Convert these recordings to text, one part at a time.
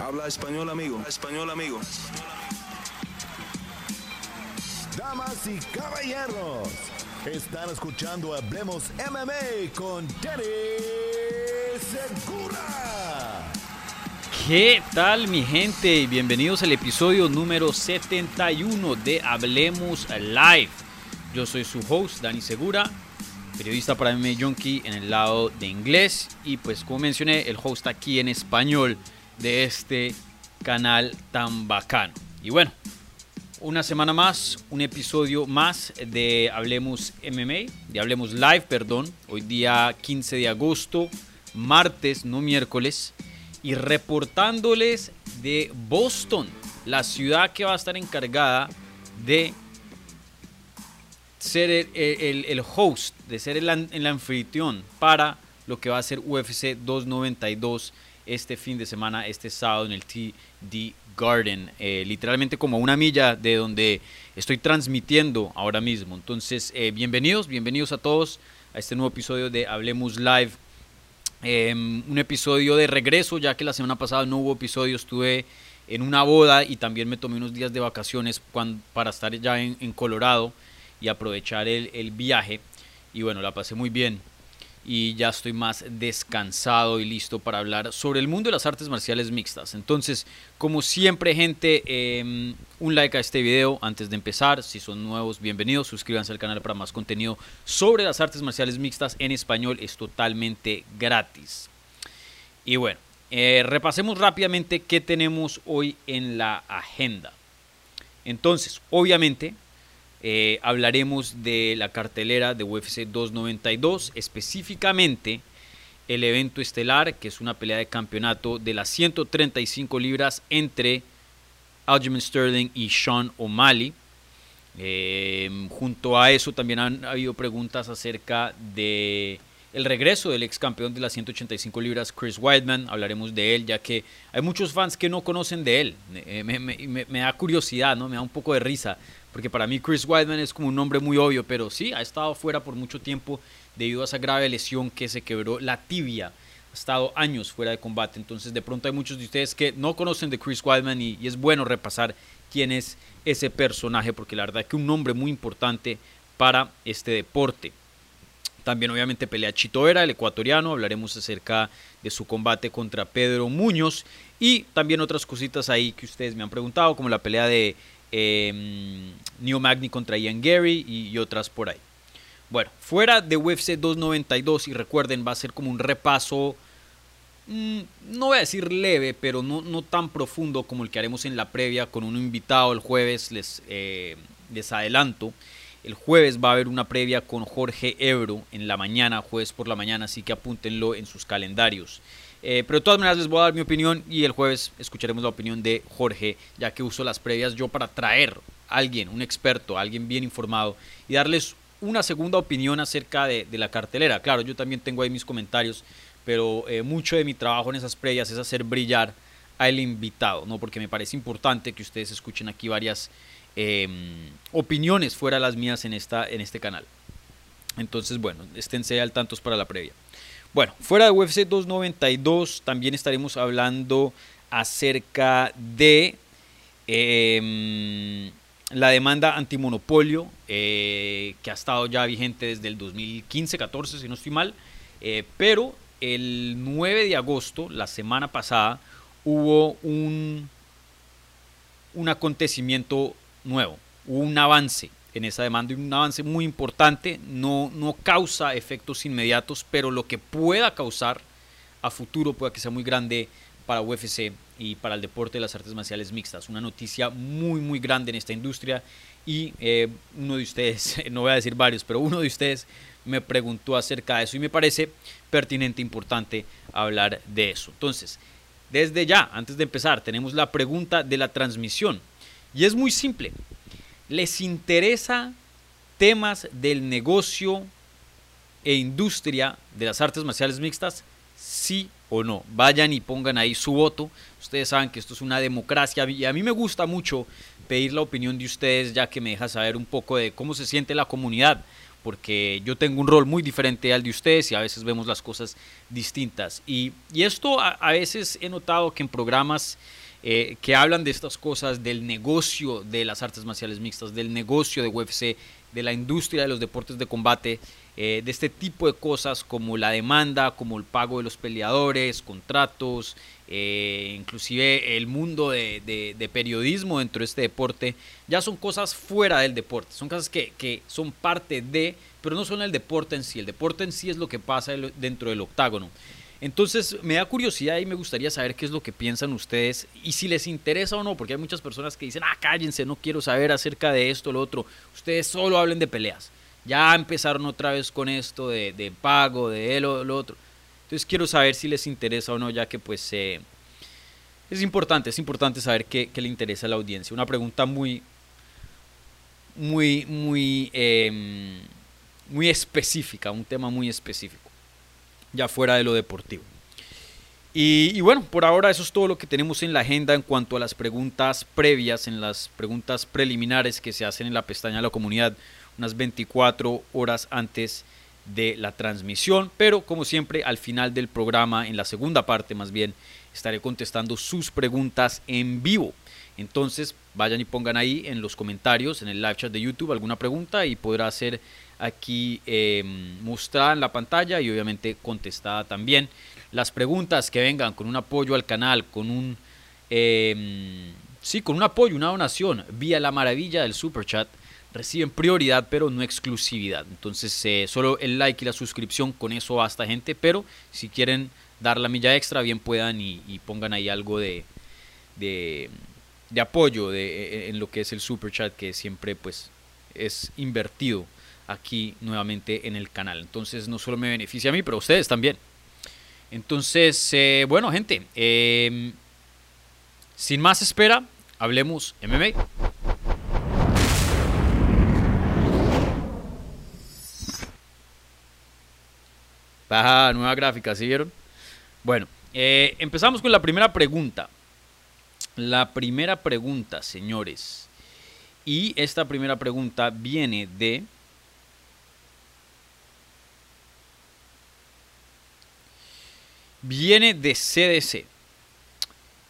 Habla español, amigo. Español, amigo. Damas y caballeros, están escuchando Hablemos MMA con Danny Segura. ¿Qué tal mi gente? Bienvenidos al episodio número 71 de Hablemos Live. Yo soy su host, Dani Segura, periodista para MMA Junkie en el lado de inglés y pues como mencioné, el host aquí en español de este canal tan bacano. Y bueno, una semana más, un episodio más de Hablemos MMA, de Hablemos Live, perdón. Hoy día 15 de agosto, martes, no miércoles. Y reportándoles de Boston, la ciudad que va a estar encargada de ser el, host, de ser el, el anfitrión para lo que va a ser UFC 292 este fin de semana, este sábado en el TD Garden, eh, literalmente como una milla de donde estoy transmitiendo ahora mismo. Entonces, eh, bienvenidos, bienvenidos a todos a este nuevo episodio de Hablemos Live. Em, un episodio de regreso, ya que la semana pasada no hubo episodio, estuve en una boda y también me tomé unos días de vacaciones para estar ya en, Colorado y aprovechar el, el viaje. Y bueno, la pasé muy bien y ya estoy más descansado y listo para hablar sobre el mundo de las artes marciales mixtas. Entonces, como siempre, gente, em, un like a este video antes de empezar. Si son nuevos, bienvenidos. Suscríbanse al canal para más contenido sobre las artes marciales mixtas en español. Es totalmente gratis. Y bueno, eh, repasemos rápidamente qué tenemos hoy en la agenda. Entonces, obviamente, eh, hablaremos de la cartelera de UFC 292, específicamente el evento estelar, que es una pelea de campeonato de las 135 libras entre Aljamain Sterling y Sean O'Malley. Eh, junto a eso también han habido preguntas acerca de el regreso del ex campeón de las 185 libras, Chris Weidman. Hablaremos de él, ya que hay muchos fans que no conocen de él. Eh, me, me, da curiosidad, ¿no? me da un poco de risa porque para mí Chris Weidman es como un nombre muy obvio, pero sí, ha estado fuera por mucho tiempo debido a esa grave lesión que se quebró la tibia. Ha estado años fuera de combate, entonces de pronto hay muchos de ustedes que no conocen de Chris Weidman y, es bueno repasar quién es ese personaje, porque la verdad que un nombre muy importante para este deporte. También obviamente pelea Chito Vera, el ecuatoriano, hablaremos acerca de su combate contra Pedro Muñoz y también otras cositas ahí que ustedes me han preguntado, como la pelea de eh, Neo Magni contra Ian Gary y, otras por ahí. Bueno, fuera de UFC 292 y recuerden, va a ser como un repaso, mm, no voy a decir leve, pero no, no, tan profundo como el que haremos en la previa con un invitado el jueves, les, eh, les adelanto. El jueves va a haber una previa con Jorge Ebro en la mañana, jueves por la mañana, así que apúntenlo en sus calendarios. Eh, pero de todas maneras les voy a dar mi opinión y el jueves escucharemos la opinión de Jorge, ya que uso las previas yo para traer a alguien, un experto, alguien bien informado y darles una segunda opinión acerca de, la cartelera. Claro, yo también tengo ahí mis comentarios, pero eh, mucho de mi trabajo en esas previas es hacer brillar al invitado, ¿no? porque me parece importante que ustedes escuchen aquí varias em, opiniones fuera de las mías en, esta, en este canal. Entonces, bueno, esténse al tantos para la previa. Bueno, fuera de UFC 292 también estaremos hablando acerca de em, la demanda antimonopolio eh, que ha estado ya vigente desde el 2015-14, si no estoy mal, eh, pero el 9 de agosto, la semana pasada, hubo un, un acontecimiento nuevo, un avance en esa demanda un avance muy importante. No, no causa efectos inmediatos, pero lo que pueda causar a futuro puede que sea muy grande para UFC y para el deporte de las artes marciales mixtas. Una noticia muy, muy grande en esta industria y eh, uno de ustedes, no voy a decir varios, pero uno de ustedes me preguntó acerca de eso y me parece pertinente, importante hablar de eso. Entonces, desde ya, antes de empezar, tenemos la pregunta de la transmisión y es muy simple les interesa temas del negocio e industria de las artes marciales mixtas, sí o no. Vayan y pongan ahí su voto. Ustedes saben que esto es una democracia y a mí me gusta mucho pedir la opinión de ustedes ya que me deja saber un poco de cómo se siente la comunidad. porque yo tengo un rol muy diferente al de ustedes y a veces vemos las cosas distintas. Y, esto a, veces he notado que en programas eh, que hablan de estas cosas, del negocio de las artes marciales mixtas, del negocio de UFC, de la industria de los deportes de combate, eh, de este tipo de cosas como la demanda, como el pago de los peleadores, contratos, eh, inclusive el mundo de, periodismo dentro de este deporte, ya son cosas fuera del deporte, son cosas que, son parte de, pero no son el deporte en sí, el deporte en sí es lo que pasa dentro del octágono. Entonces me da curiosidad y me gustaría saber qué es lo que piensan ustedes y si les interesa o no, porque hay muchas personas que dicen, ah, cállense, no quiero saber acerca de esto, lo otro, ustedes solo hablen de peleas. Ya empezaron otra vez con esto de, pago, de lo, lo otro. Entonces quiero saber si les interesa o no, ya que pues eh, es importante, es importante saber qué, le interesa a la audiencia. Una pregunta muy, muy, muy, em, muy específica, un tema muy específico, ya fuera de lo deportivo. Y, bueno, por ahora eso es todo lo que tenemos en la agenda en cuanto a las preguntas previas, en las preguntas preliminares que se hacen en la pestaña de la comunidad unas 24 horas antes de la transmisión, pero como siempre al final del programa, en la segunda parte más bien, estaré contestando sus preguntas en vivo. Entonces vayan y pongan ahí en los comentarios, en el live chat de YouTube alguna pregunta y podrá ser aquí em, mostrada en la pantalla y obviamente contestada también. Las preguntas que vengan con un apoyo al canal, con un... Em, sí, con un apoyo, una donación vía la maravilla del super chat reciben prioridad, pero no exclusividad. Entonces, eh, solo el like y la suscripción, con eso basta, gente. Pero si quieren dar la milla extra, bien puedan y, pongan ahí algo de, de, apoyo de, en lo que es el super chat, que siempre pues es invertido aquí nuevamente en el canal. Entonces, no solo me beneficia a mí, pero a ustedes también. Entonces, eh, bueno, gente, em, sin más espera, hablemos MMA. Baja nueva gráfica, ¿sí vieron? Bueno, eh, empezamos con la primera pregunta. La primera pregunta, señores. Y esta primera pregunta viene de... Viene de CDC.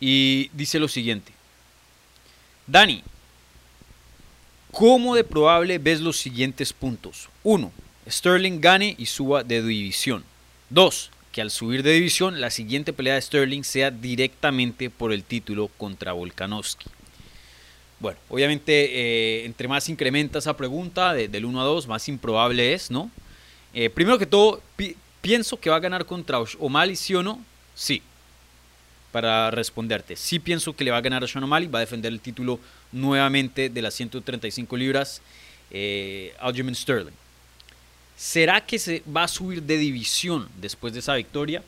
Y dice lo siguiente. Dani, ¿cómo de probable ves los siguientes puntos? Uno, Sterling gane y suba de división. 2. Que al subir de división, la siguiente pelea de Sterling sea directamente por el título contra Volkanovski. Bueno, obviamente, eh, entre más incrementa esa pregunta, del 1 a 2, más improbable es, ¿no? Eh, primero que todo, pienso que va a ganar contra O'Malley, ¿sí o no? Sí. Para responderte, sí pienso que le va a ganar a Sean O'Malley, va a defender el título nuevamente de las 135 libras, eh, Aljamain Sterling. ¿Será que se va a subir de división después de esa victoria?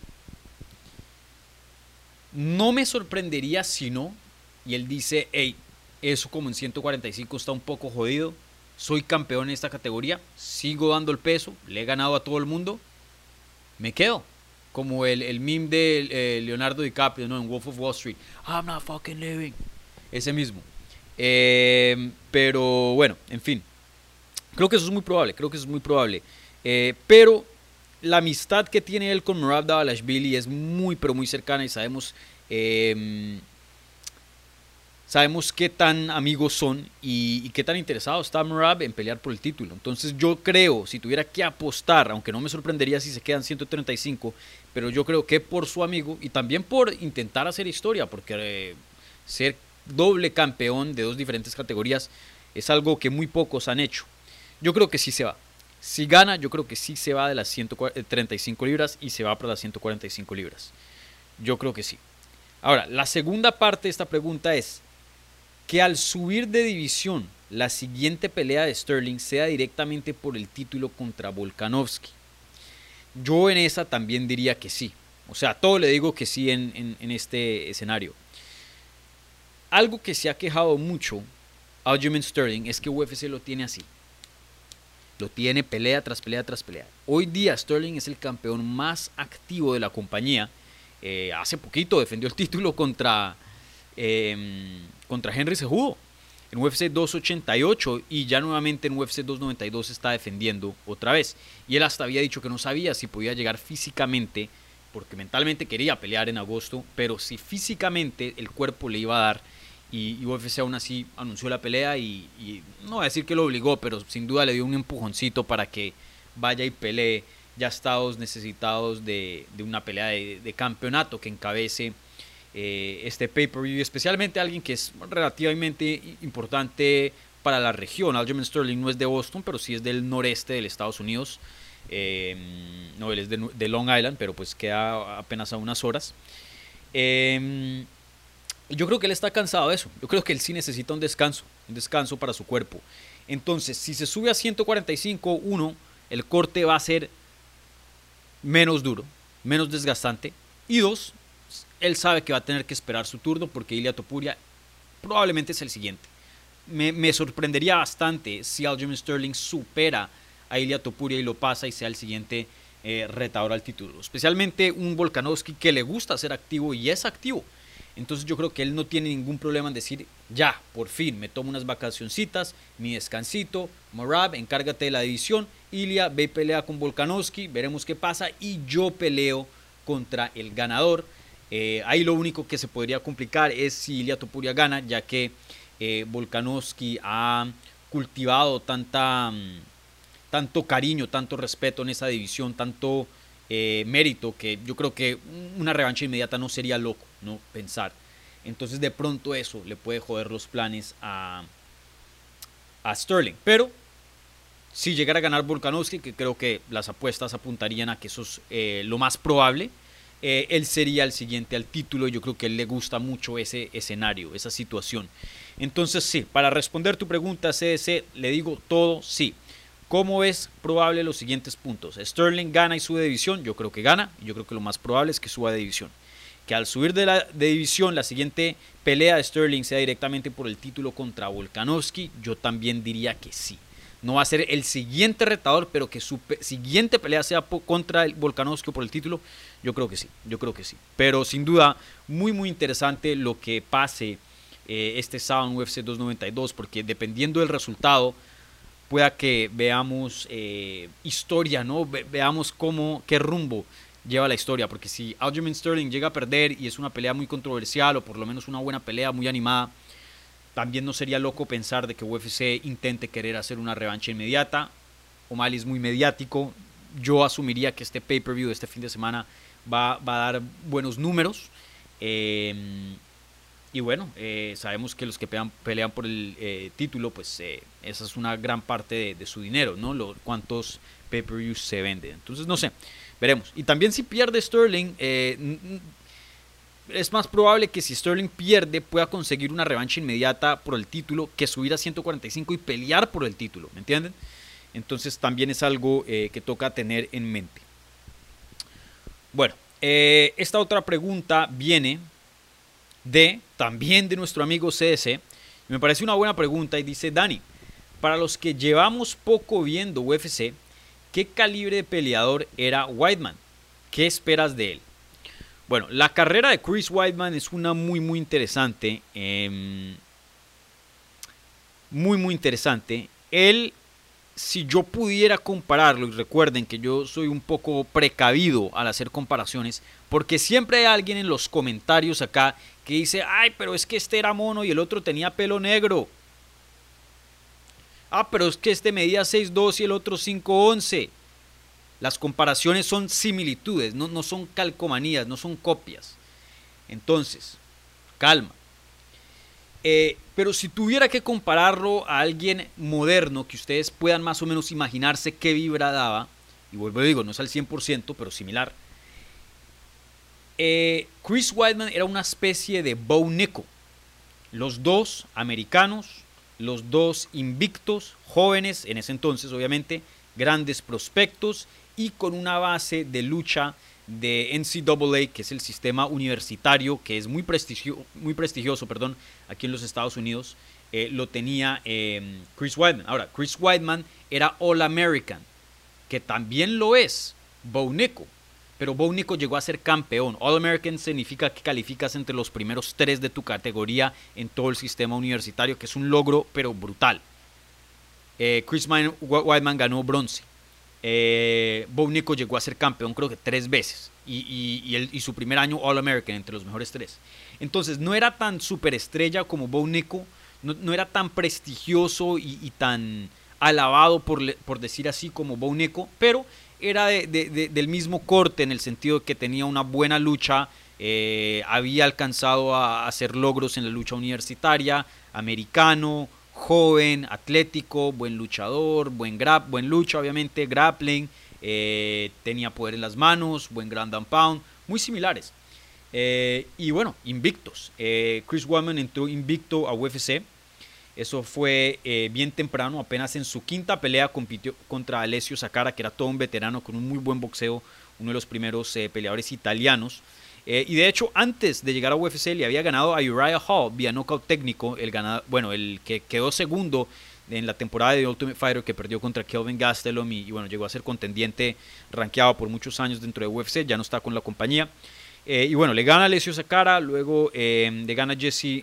No me sorprendería si no. Y él dice, hey, eso como en 145 está un poco jodido. Soy campeón en esta categoría. Sigo dando el peso. Le he ganado a todo el mundo. Me quedo. Como el, el meme de eh, Leonardo DiCaprio, ¿no? En Wolf of Wall Street. I'm not fucking living. Ese mismo. Eh, pero bueno, en fin. Creo que eso es muy probable. Creo que eso es muy probable. Eh, pero la amistad que tiene él con Murad Davalashvili es muy, pero muy cercana y sabemos, em, sabemos qué tan amigos son y, qué tan interesado está Murad en pelear por el título. Entonces yo creo, si tuviera que apostar, aunque no me sorprendería si se quedan 135, pero yo creo que por su amigo y también por intentar hacer historia, porque eh, ser doble campeón de dos diferentes categorías es algo que muy pocos han hecho. Yo creo que sí se va. Si gana, yo creo que sí se va de las 135 libras y se va para las 145 libras. Yo creo que sí. Ahora, la segunda parte de esta pregunta es que al subir de división, la siguiente pelea de Sterling sea directamente por el título contra Volkanovski. Yo en esa también diría que sí. O sea, todo le digo que sí en, en este escenario. Algo que se ha quejado mucho Aljamain Sterling es que UFC lo tiene así. Lo tiene pelea tras pelea tras pelea. Hoy día Sterling es el campeón más activo de la compañía. Eh, hace poquito defendió el título contra, em, contra Henry Sejudo. en UFC 288 y ya nuevamente en UFC 292 está defendiendo otra vez. Y él hasta había dicho que no sabía si podía llegar físicamente, porque mentalmente quería pelear en agosto, pero si físicamente el cuerpo le iba a dar. Y, UFC aún así anunció la pelea y, no voy a decir que lo obligó, pero sin duda le dio un empujoncito para que vaya y pelee ya estados necesitados de, una pelea de, campeonato que encabece eh, este pay-per-view, especialmente alguien que es relativamente importante para la región. Aljamain Sterling no es de Boston, pero sí es del noreste del Estados Unidos. Eh, no, él es de, Long Island, pero pues queda apenas a unas horas. Eh, yo creo que él está cansado de eso. Yo creo que él sí necesita un descanso, un descanso para su cuerpo. Entonces, si se sube a 145, uno, el corte va a ser menos duro, menos desgastante. Y dos, él sabe que va a tener que esperar su turno porque Ilia Topuria probablemente es el siguiente. Me, sorprendería bastante si Aljamain Sterling supera a Ilia Topuria y lo pasa y sea el siguiente eh, retador al título. Especialmente un Volkanovski que le gusta ser activo y es activo. Entonces yo creo que él no tiene ningún problema en decir, ya, por fin, me tomo unas vacacioncitas, mi descansito, Morab, encárgate de la división, Ilia, ve y pelea con Volkanovski, veremos qué pasa, y yo peleo contra el ganador. Eh, ahí lo único que se podría complicar es si Ilia Topuria gana, ya que eh, Volkanovski ha cultivado tanta, mm, tanto cariño, tanto respeto en esa división, tanto eh, mérito, que yo creo que una revancha inmediata no sería loco, ¿no? Pensar. Entonces de pronto eso le puede joder los planes a, a Sterling. Pero si llegara a ganar Volkanovski, que creo que las apuestas apuntarían a que eso es eh, lo más probable, eh, él sería el siguiente al título. Yo creo que él le gusta mucho ese escenario, esa situación. Entonces sí, para responder tu pregunta, CDC, le digo todo sí. ¿Cómo es probable los siguientes puntos? Sterling gana y sube de división, yo creo que gana, y yo creo que lo más probable es que suba de división. Que al subir de, la, división la siguiente pelea de Sterling sea directamente por el título contra Volkanovski, yo también diría que sí. No va a ser el siguiente retador, pero que su siguiente pelea sea contra el Volkanovski por el título, yo creo que sí, yo creo que sí. Pero sin duda, muy muy interesante lo que pase eh, este sábado en UFC 292, porque dependiendo del resultado, pueda que veamos eh, historia, ¿no? veamos cómo, qué rumbo lleva la historia, porque si Aljamain Sterling llega a perder y es una pelea muy controversial o por lo menos una buena pelea muy animada, también no sería loco pensar de que UFC intente querer hacer una revancha inmediata. O'Malley es muy mediático. Yo asumiría que este pay-per-view de este fin de semana va, va a dar buenos números. Eh, y bueno, eh, sabemos que los que pelean, por el eh, título, pues esa es una gran parte de, su dinero, ¿no? Lo, cuántos pay-per-views se venden. Entonces, no sé, veremos. Y también si pierde Sterling, es más probable que si Sterling pierde pueda conseguir una revancha inmediata por el título que subir a 145 y pelear por el título, ¿me entienden? Entonces también es algo que toca tener en mente. Bueno, esta otra pregunta viene de también de nuestro amigo CS. Me parece una buena pregunta y dice Dani, para los que llevamos poco viendo UFC, ¿qué calibre de peleador era Whiteman? ¿Qué esperas de él? Bueno, la carrera de Chris Whiteman es una muy muy interesante. Em, muy muy interesante. Él si yo pudiera compararlo, y recuerden que yo soy un poco precavido al hacer comparaciones, porque siempre hay alguien en los comentarios acá que dice, ay, pero es que este era mono y el otro tenía pelo negro. Ah, pero es que este medía 6'2 y el otro 5'11. Las comparaciones son similitudes, no, no son calcomanías, no son copias. Entonces, calma. Eh, pero si tuviera que compararlo a alguien moderno, que ustedes puedan más o menos imaginarse qué vibra daba, y vuelvo a digo, no es al 100%, pero similar. Eh, Chris Weidman era una especie de Bo Nico. Los dos americanos, los dos invictos, jóvenes en ese entonces, obviamente, grandes prospectos y con una base de lucha de NCAA, que es el sistema universitario, que es muy, muy prestigioso perdón, aquí en los Estados Unidos, eh, lo tenía em, Chris Weidman. Ahora, Chris Weidman era All American, que también lo es Bo Nico, pero Bo Nico llegó a ser campeón. All American significa que calificas entre los primeros tres de tu categoría en todo el sistema universitario, que es un logro, pero brutal. Eh, Chris Whiteman ganó bronce. Eh, llegó a ser campeón creo que tres veces y, su primer año All American entre los mejores tres. Entonces no era tan superestrella como Bo no, era tan prestigioso y, tan alabado por, decir así como Bo pero era del mismo corte en el sentido de que tenía una buena lucha, eh, había alcanzado a hacer logros en la lucha universitaria, americano, joven, atlético, buen luchador, buen, grab, buen lucha obviamente, grappling, eh, tenía poder en las manos, buen ground and pound, muy similares. Eh, y bueno, invictos. Chris Weidman entró invicto a UFC eso fue eh, bien temprano, apenas en su quinta pelea compitió contra Alessio Sakara, que era todo un veterano con un muy buen boxeo, uno de los primeros eh, peleadores italianos. Eh, y de hecho, antes de llegar a UFC, le había ganado a Uriah Hall vía knockout técnico, el ganado, bueno, el que quedó segundo en la temporada de Ultimate Fighter que perdió contra Kelvin Gastelum y, bueno, llegó a ser contendiente rankeado por muchos años dentro de UFC, ya no está con la compañía. y bueno, le gana Alessio Sakara, luego le gana Jesse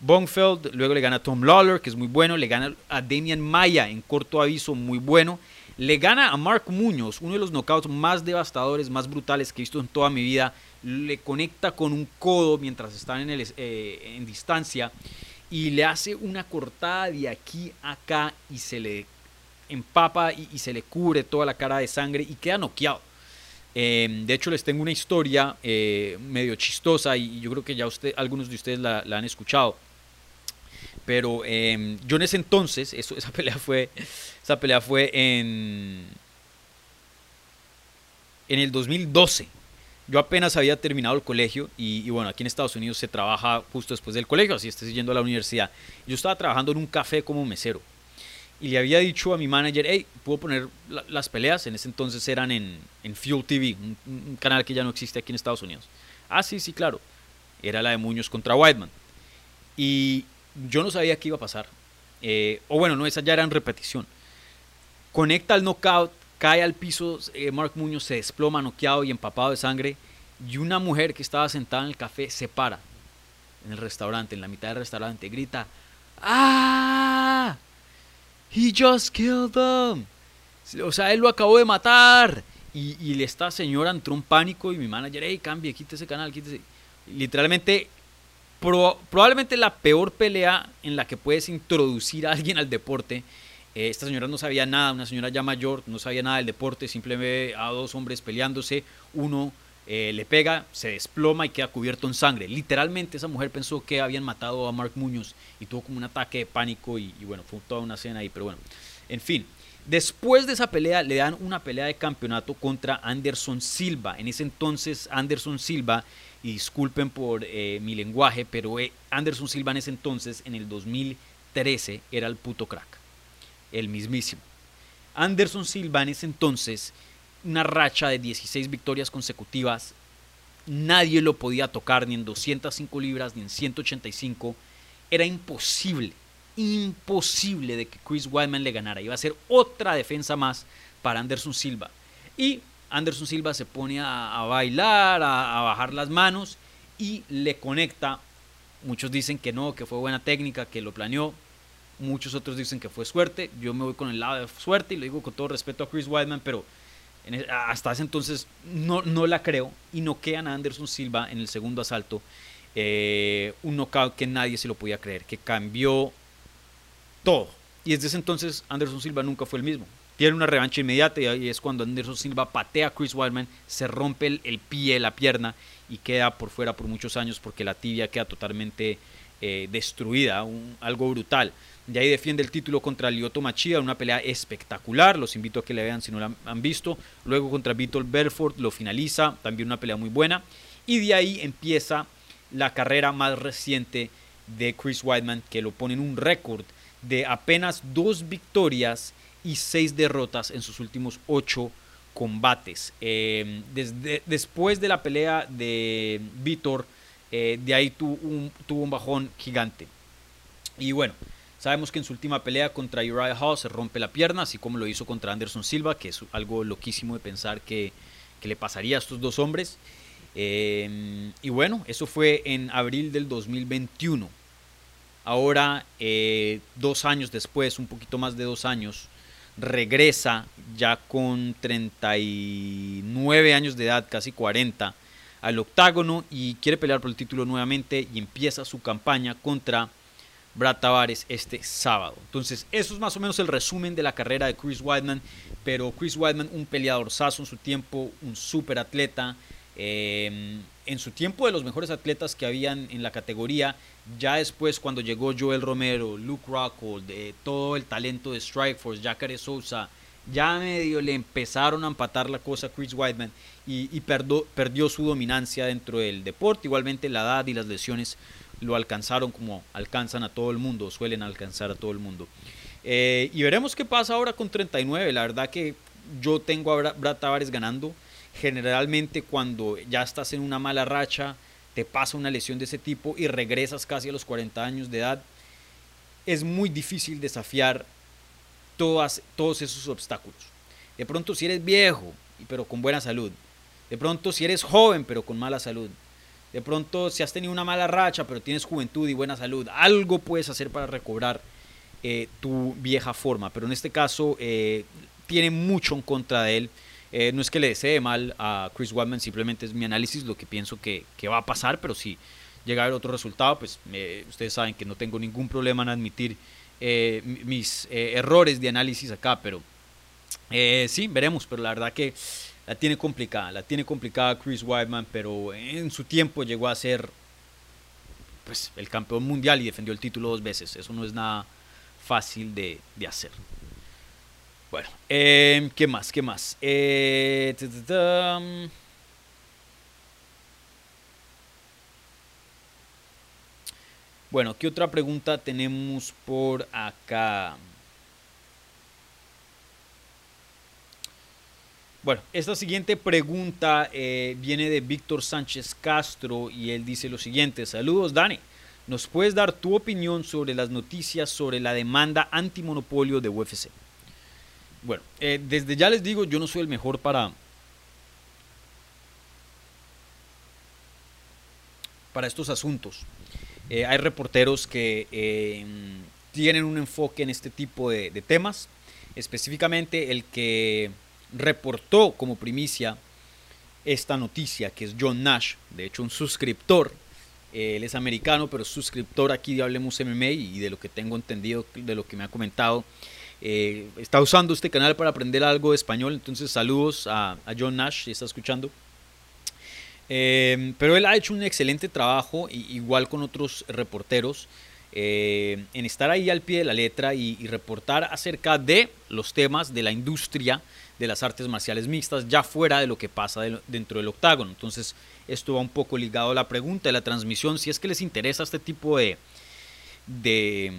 Bongfeld, luego le gana Tom Lawler, que es muy bueno, le gana a Damian Maya en corto aviso, muy bueno. Le gana a Mark Muñoz, uno de los knockouts más devastadores, más brutales que he visto en toda mi vida. Le conecta con un codo mientras están en, el, eh, en distancia y le hace una cortada de aquí a acá y se le empapa y, se le cubre toda la cara de sangre y queda noqueado. Em, de hecho, les tengo una historia eh, medio chistosa y yo creo que ya usted, algunos de ustedes la han escuchado. Pero em, yo en ese entonces, eso, esa pelea fue, esa pelea fue en, en el 2012. Yo apenas había terminado el colegio y, bueno, aquí en Estados Unidos se trabaja justo después del colegio, así estás yendo a la universidad. Yo estaba trabajando en un café como mesero y le había dicho a mi manager, hey, ¿puedo poner las peleas? En ese entonces eran en, en Fuel TV, un, un, canal que ya no existe aquí en Estados Unidos. Ah, sí, sí, claro. Era la de Muñoz contra Whiteman. Y yo no sabía qué iba a pasar. Eh, o bueno, no, esa ya era en repetición. Conecta el knockout, cae al piso, eh, Mark Muñoz se desploma noqueado y empapado de sangre. Y una mujer que estaba sentada en el café se para en el restaurante, en la mitad del restaurante, grita, ¡Ah! He just killed them. O sea, él lo acabó de matar. Y, y esta señora entró en pánico y mi manager, hey, cambie, quítese canal, quítese. Literalmente probablemente la peor pelea en la que puedes introducir a alguien al deporte. Eh, esta señora no sabía nada, una señora ya mayor, no sabía nada del deporte, simplemente a dos hombres peleándose, uno eh, le pega, se desploma y queda cubierto en sangre. Literalmente esa mujer pensó que habían matado a Mark Muñoz y tuvo como un ataque de pánico y, y bueno, fue toda una escena ahí, pero bueno, en fin. Después de esa pelea le dan una pelea de campeonato contra Anderson Silva. En ese entonces Anderson Silva y disculpen por eh, mi lenguaje, pero eh, Anderson Silva en ese entonces, en el 2013, era el puto crack, el mismísimo. Anderson Silva en ese entonces, una racha de 16 victorias consecutivas, nadie lo podía tocar ni en 205 libras ni en 185, era imposible, imposible de que Chris Weidman le ganara, iba a ser otra defensa más para Anderson Silva. Y Anderson Silva se pone a, bailar, a, bajar las manos y le conecta. Muchos dicen que no, que fue buena técnica, que lo planeó. Muchos otros dicen que fue suerte. Yo me voy con el lado de suerte y lo digo con todo respeto a Chris Weidman, pero e, hasta ese entonces no, no la creo. Y noquean a Anderson Silva en el segundo asalto. Eh, un knockout que nadie se lo podía creer, que cambió todo. Y desde ese entonces Anderson Silva nunca fue el mismo tiene una revancha inmediata y es cuando Anderson Silva patea a Chris Wildman, se rompe el, pie, la pierna y queda por fuera por muchos años porque la tibia queda totalmente eh, destruida, algo brutal. De ahí defiende el título contra Lyoto Machida, una pelea espectacular, los invito a que la vean si no la han visto. Luego contra Vitor Belfort lo finaliza, también una pelea muy buena. Y de ahí empieza la carrera más reciente de Chris Weidman, que lo pone en un récord de apenas dos victorias y seis derrotas en sus últimos ocho combates. Em, desde, después de la pelea de Vitor, eh, de ahí tuvo un, bajón gigante. Y bueno, sabemos que en su última pelea contra Uriah Hall se rompe la pierna, así como lo hizo contra Anderson Silva, que es algo loquísimo de pensar que, le pasaría a estos dos hombres. Eh, y bueno, eso fue en abril del 2021. Ahora, eh, dos años después, un poquito más de dos años, regresa ya con 39 años de edad, casi 40, al octágono y quiere pelear por el título nuevamente y empieza su campaña contra Brad Tavares este sábado. Entonces, eso es más o menos el resumen de la carrera de Chris Weidman, pero Chris Weidman, un peleador sazo en su tiempo, un super atleta, eh, en su tiempo de los mejores atletas que habían en la categoría, ya después cuando llegó Joel Romero, Luke Rockhold, de todo el talento de Strikeforce, Jacare Sousa, ya medio le empezaron a empatar la cosa a Chris Weidman y, perdió su dominancia dentro del deporte. Igualmente la edad y las lesiones lo alcanzaron como alcanzan a todo el mundo, suelen alcanzar a todo el mundo. Eh, y veremos qué pasa ahora con 39. La verdad que yo tengo a Brad Tavares ganando. Generalmente cuando ya estás en una mala racha, te pasa una lesión de ese tipo y regresas casi a los 40 años de edad, es muy difícil desafiar todas, todos esos obstáculos. De pronto si eres viejo, pero con buena salud. De pronto si eres joven, pero con mala salud. De pronto si has tenido una mala racha, pero tienes juventud y buena salud. Algo puedes hacer para recobrar eh, tu vieja forma. Pero en este caso eh, tiene mucho en contra de él. Eh, no es que le desee mal a Chris Weidman, simplemente es mi análisis, lo que pienso que, va a pasar, pero si llega a haber otro resultado, pues eh, ustedes saben que no tengo ningún problema en admitir eh, mis errores de análisis acá, pero sí, veremos, pero la verdad que la tiene complicada, la tiene complicada Chris Weidman, pero en su tiempo llegó a ser pues, el campeón mundial y defendió el título dos veces, eso no es nada fácil de hacer. Bueno, em, ¿qué más? ¿Qué más? Eh, bueno, ¿qué otra pregunta tenemos por acá? Bueno, esta siguiente pregunta eh, viene de Víctor Sánchez Castro y él dice lo siguiente, saludos Dani, ¿nos puedes dar tu opinión sobre las noticias sobre la demanda antimonopolio de UFC? Bueno, eh, desde ya les digo, yo no soy el mejor para, para estos asuntos. Eh, hay reporteros que eh, tienen un enfoque en este tipo de, temas, específicamente el que reportó como primicia esta noticia, que es John Nash, de hecho un suscriptor, él es americano, pero suscriptor aquí de Hablemos MMA y de lo que tengo entendido, de lo que me ha comentado, eh, está usando este canal para aprender algo de español, entonces saludos a, John Nash si está escuchando. Eh, pero él ha hecho un excelente trabajo, igual con otros reporteros, eh, en estar ahí al pie de la letra y, reportar acerca de los temas de la industria de las artes marciales mixtas, ya fuera de lo que pasa dentro del octágono. Entonces, esto va un poco ligado a la pregunta de la transmisión, si es que les interesa este tipo de, de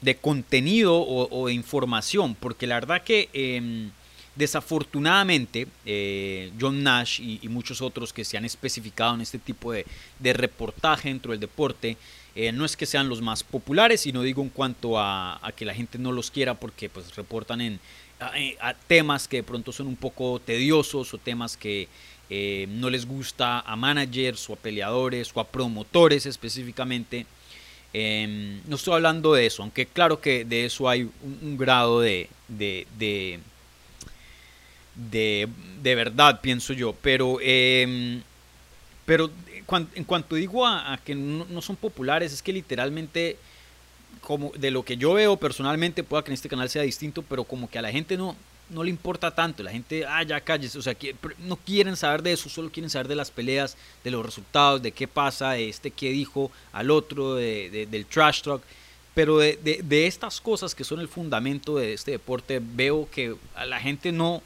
de contenido o, de información, porque la verdad que em, desafortunadamente eh, John Nash y, muchos otros que se han especificado en este tipo de, reportaje dentro del deporte, eh, no es que sean los más populares, sino digo en cuanto a, que la gente no los quiera porque pues reportan en a, temas que de pronto son un poco tediosos o temas que eh, no les gusta a managers o a peleadores o a promotores específicamente. Em, no estoy hablando de eso, aunque claro que de eso hay un, grado de, de, de, verdad, pienso yo. Pero, em, pero en cuanto digo a, que no, no, son populares, es que literalmente, como de lo que yo veo personalmente, pueda que en este canal sea distinto, pero como que a la gente no, no le importa tanto. La gente, ah, ya calles. O sea, no quieren saber de eso, solo quieren saber de las peleas, de los resultados, de qué pasa, de este qué dijo al otro, del trash talk. Pero de, estas cosas que son el fundamento de este deporte, veo que a la gente no,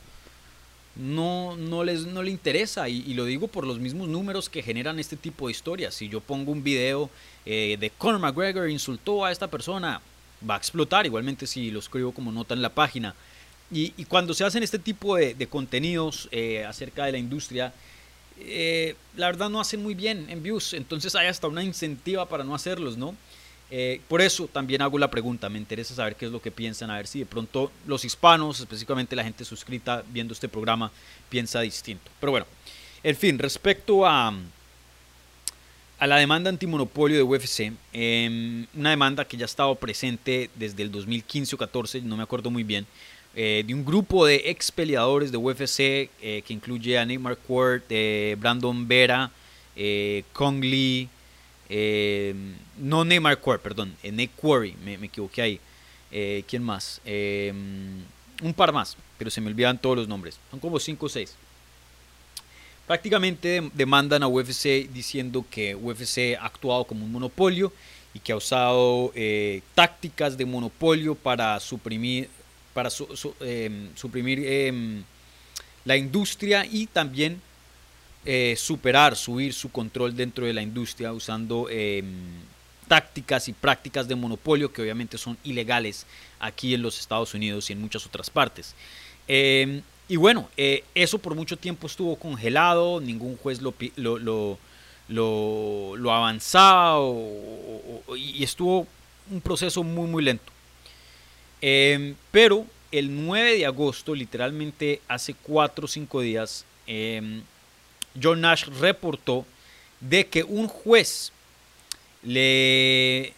no, no, les, no le interesa. Y, lo digo por los mismos números que generan este tipo de historias. Si yo pongo un video eh, de Conor McGregor insultó a esta persona, va a explotar. Igualmente si lo escribo como nota en la página y, cuando se hacen este tipo de, contenidos eh, acerca de la industria, eh, la verdad no hacen muy bien en views, entonces hay hasta una incentiva para no hacerlos, ¿no? Eh, por eso también hago la pregunta, me interesa saber qué es lo que piensan, a ver si de pronto los hispanos, específicamente la gente suscrita viendo este programa, piensa distinto. Pero bueno, en fin, respecto a, a la demanda antimonopolio de UFC, em, una demanda que ya ha estado presente desde el 2015 o 14, no me acuerdo muy bien, eh, de un grupo de ex peleadores de UFC eh, que incluye a Nate Marquardt, eh, Brandon Vera, Kong Lee, no Nate Marquardt, perdón, Nate Quarry, me, me, equivoqué ahí. ¿Quién más? un par más, pero se me olvidan todos los nombres. Son como 5 o 6 prácticamente demandan a UFC diciendo que UFC ha actuado como un monopolio y que ha usado eh, tácticas de monopolio para suprimir, para em, suprimir em, la industria y también eh, superar, subir su control dentro de la industria usando em, tácticas y prácticas de monopolio que obviamente son ilegales aquí en los Estados Unidos y en muchas otras partes. Y bueno, eh, eso por mucho tiempo estuvo congelado, ningún juez lo, lo, lo, avanzaba y estuvo un proceso muy, muy lento. Em, pero el 9 de agosto, literalmente hace 4 o 5 días, eh, John Nash reportó de que un juez le,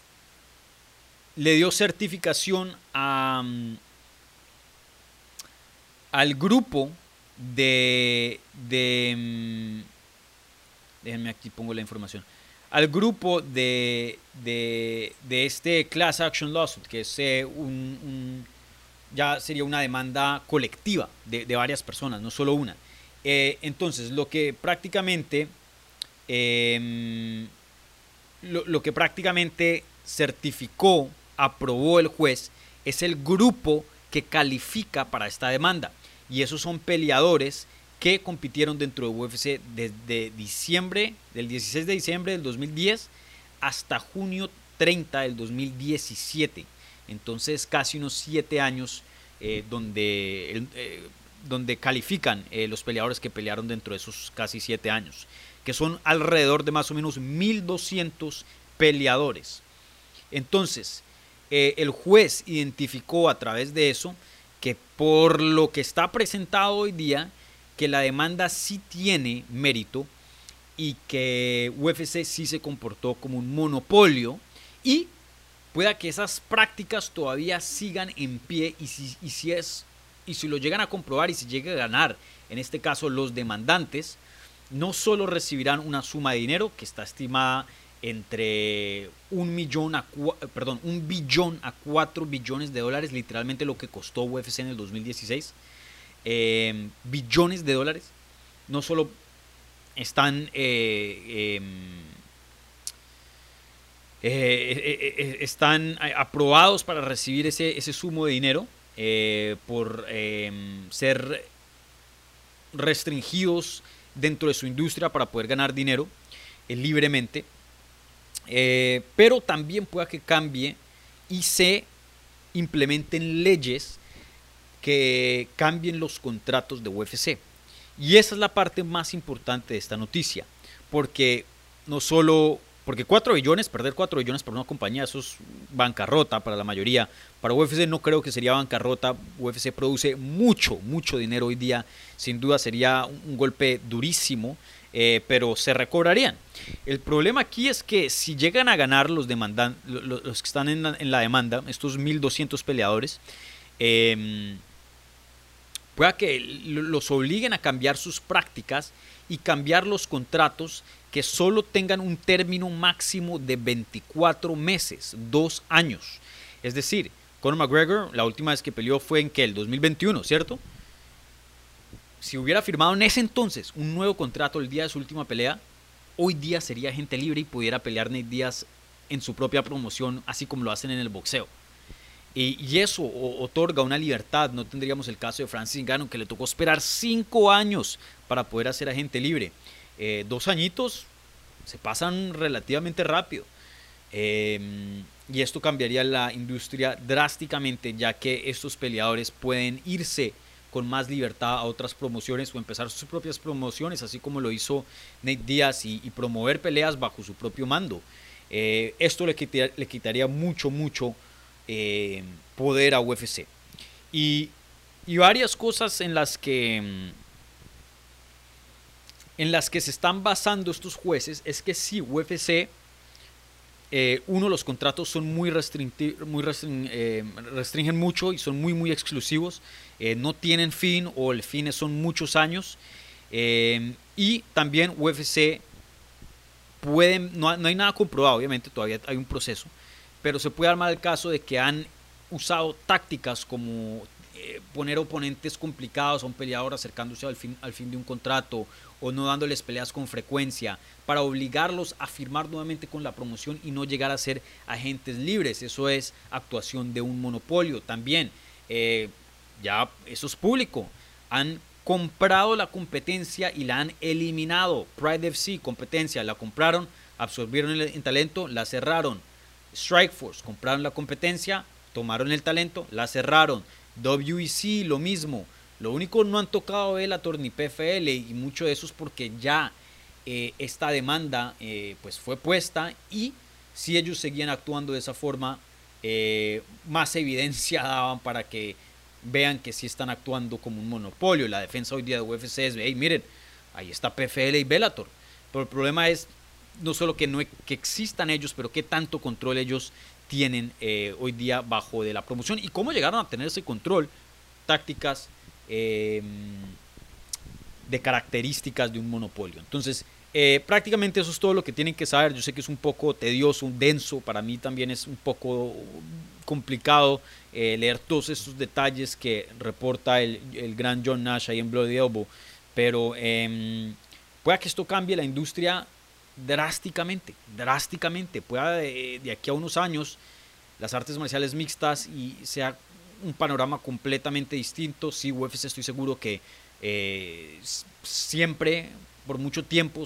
le dio certificación a, al grupo de, de mm, déjenme aquí pongo la información, al grupo de, de, este Class Action Lawsuit, que es eh, un, ya sería una demanda colectiva de, varias personas, no solo una. Eh, entonces, lo que prácticamente, em, lo, lo que prácticamente certificó, aprobó el juez, es el grupo que califica para esta demanda y esos son peleadores que compitieron dentro de UFC desde diciembre, del 16 de diciembre del 2010 hasta junio 30 del 2017. Entonces casi unos siete años eh, donde, eh, donde califican eh, los peleadores que pelearon dentro de esos casi siete años, que son alrededor de más o menos 1.200 peleadores. Entonces, el juez identificó a través de eso que por lo que está presentado hoy día, que la demanda sí tiene mérito y que UFC sí se comportó como un monopolio y pueda que esas prácticas todavía sigan en pie y si, y si es y si lo llegan a comprobar y si llega a ganar, en este caso los demandantes, no solo recibirán una suma de dinero que está estimada entre un millón a perdón, un billón a cuatro billones de dólares, literalmente lo que costó UFC en el 2016. Em, billones de dólares. No solo están eh, em, eh, eh, están aprobados para recibir ese, ese sumo de dinero por em, ser restringidos dentro de su industria para poder ganar dinero libremente pero también pueda que cambie y se implementen leyes que cambien los contratos de UFC. Y esa es la parte más importante de esta noticia, porque no solo, porque 4 billones, perder 4 billones para una compañía, eso es bancarrota para la mayoría. Para UFC no creo que sería bancarrota, UFC produce mucho, mucho dinero hoy día, sin duda sería un golpe durísimo eh, pero se recobrarían. El problema aquí es que si llegan a ganar los, demandan, los, que están en la, demanda, estos 1.200 peleadores, eh, pueda que los obliguen a cambiar sus prácticas y cambiar los contratos que solo tengan un término máximo de 24 meses, dos años. Es decir, Conor McGregor, la última vez que peleó fue en que el 2021, ¿cierto? si hubiera firmado en ese entonces un nuevo contrato el día de su última pelea, hoy día sería gente libre y pudiera pelear Nate Díaz en su propia promoción, así como lo hacen en el boxeo. Y, eso otorga una libertad. No tendríamos el caso de Francis Ngannou, que le tocó esperar cinco años para poder hacer agente libre. Eh, dos añitos se pasan relativamente rápido. Em, y esto cambiaría la industria drásticamente, ya que estos peleadores pueden irse con más libertad a otras promociones o empezar sus propias promociones, así como lo hizo Nate Díaz y, promover peleas bajo su propio mando. Eh, esto le, le, quitaría mucho, mucho poder a UFC. Y, y, varias cosas en las que mm, en las que se están basando estos jueces es que si UFC eh, uno, los contratos son muy, muy eh, restringen mucho y son muy, muy exclusivos. Eh, no tienen fin o el fin son muchos años. y también UFC pueden, no, no, hay nada comprobado, obviamente todavía hay un proceso, pero se puede armar el caso de que han usado tácticas como poner oponentes complicados a un peleador acercándose al fin, al fin de un contrato o no dándoles peleas con frecuencia para obligarlos a firmar nuevamente con la promoción y no llegar a ser agentes libres. Eso es actuación de un monopolio. También, eh, ya eso es público, han comprado la competencia y la han eliminado. Pride FC, competencia, la compraron, absorbieron el, talento, la cerraron. Strikeforce, compraron la competencia, tomaron el talento, la cerraron. WEC, lo mismo. Lo único no han tocado la ni PFL y mucho de eso es porque ya eh, esta demanda eh, pues fue puesta y si ellos seguían actuando de esa forma, eh, más evidencia daban para que vean que sí están actuando como un monopolio. La defensa hoy día de UFC es, hey, miren, ahí está PFL y Bellator. Pero el problema es no solo que, no, que existan ellos, pero qué tanto control ellos tienen hoy día bajo de la promoción y cómo llegaron a tener ese control, tácticas, Em, de características de un monopolio. Entonces, eh, prácticamente eso es todo lo que tienen que saber. Yo sé que es un poco tedioso, denso, para mí también es un poco complicado eh, leer todos estos detalles que reporta el, gran John Nash ahí en Bloody Elbow, pero eh, pueda que esto cambie la industria drásticamente, drásticamente. Pueda de, de aquí a unos años las artes marciales mixtas y sea un panorama completamente distinto. Sí, UFC estoy seguro que eh, siempre, por mucho tiempo,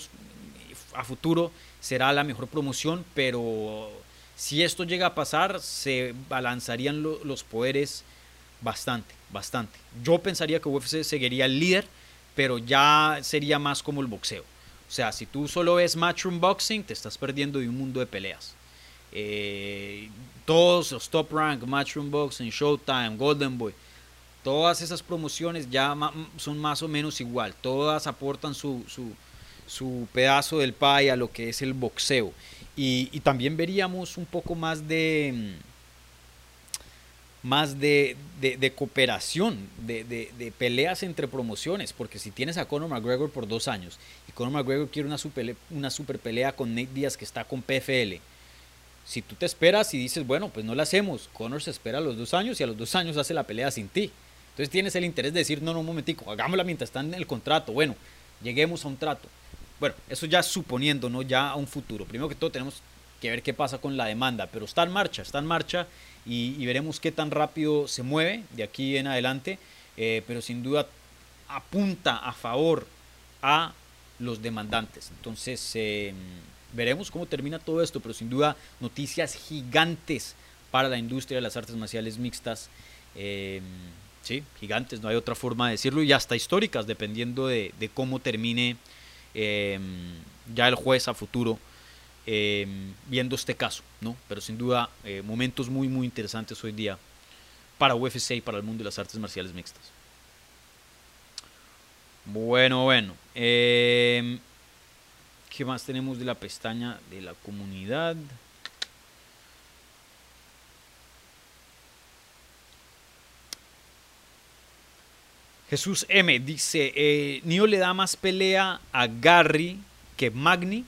a futuro, será la mejor promoción, pero si esto llega a pasar, se balanzarían los poderes bastante, bastante. Yo pensaría que UFC seguiría el líder, pero ya sería más como el boxeo. O sea, si tú solo ves Matchroom Boxing, te estás perdiendo de un mundo de peleas. Eh, todos los Top Rank, Matchroom Boxing, Showtime, Golden Boy, todas esas promociones ya son más o menos igual. Todas aportan su, su, pedazo del pay a lo que es el boxeo. Y, también veríamos un poco más de más de, cooperación, de, peleas entre promociones, porque si tienes a Conor McGregor por dos años y Conor McGregor quiere una super, una super pelea con Nate Díaz que está con PFL, si tú te esperas y dices, bueno, pues no la hacemos, Conor se espera a los dos años y a los dos años hace la pelea sin ti. Entonces tienes el interés de decir, no, no, un momentico, hagámosla mientras está en el contrato. Bueno, lleguemos a un trato. Bueno, eso ya suponiendo, ¿no? Ya a un futuro. Primero que todo tenemos que ver qué pasa con la demanda, pero está en marcha, está en marcha y, veremos qué tan rápido se mueve de aquí en adelante, eh, pero sin duda apunta a favor a los demandantes. Entonces, eh, Veremos cómo termina todo esto, pero sin duda noticias gigantes para la industria de las artes marciales mixtas. Em, sí, gigantes, no hay otra forma de decirlo, y hasta históricas, dependiendo de, cómo termine em, ya el juez a futuro em, viendo este caso, ¿no? Pero sin duda, eh, momentos muy, muy interesantes hoy día para UFC y para el mundo de las artes marciales mixtas. Bueno, bueno. ¿Qué más tenemos de la pestaña de la comunidad? Jesús M dice, eh, Nio le da más pelea a Gary que Magni.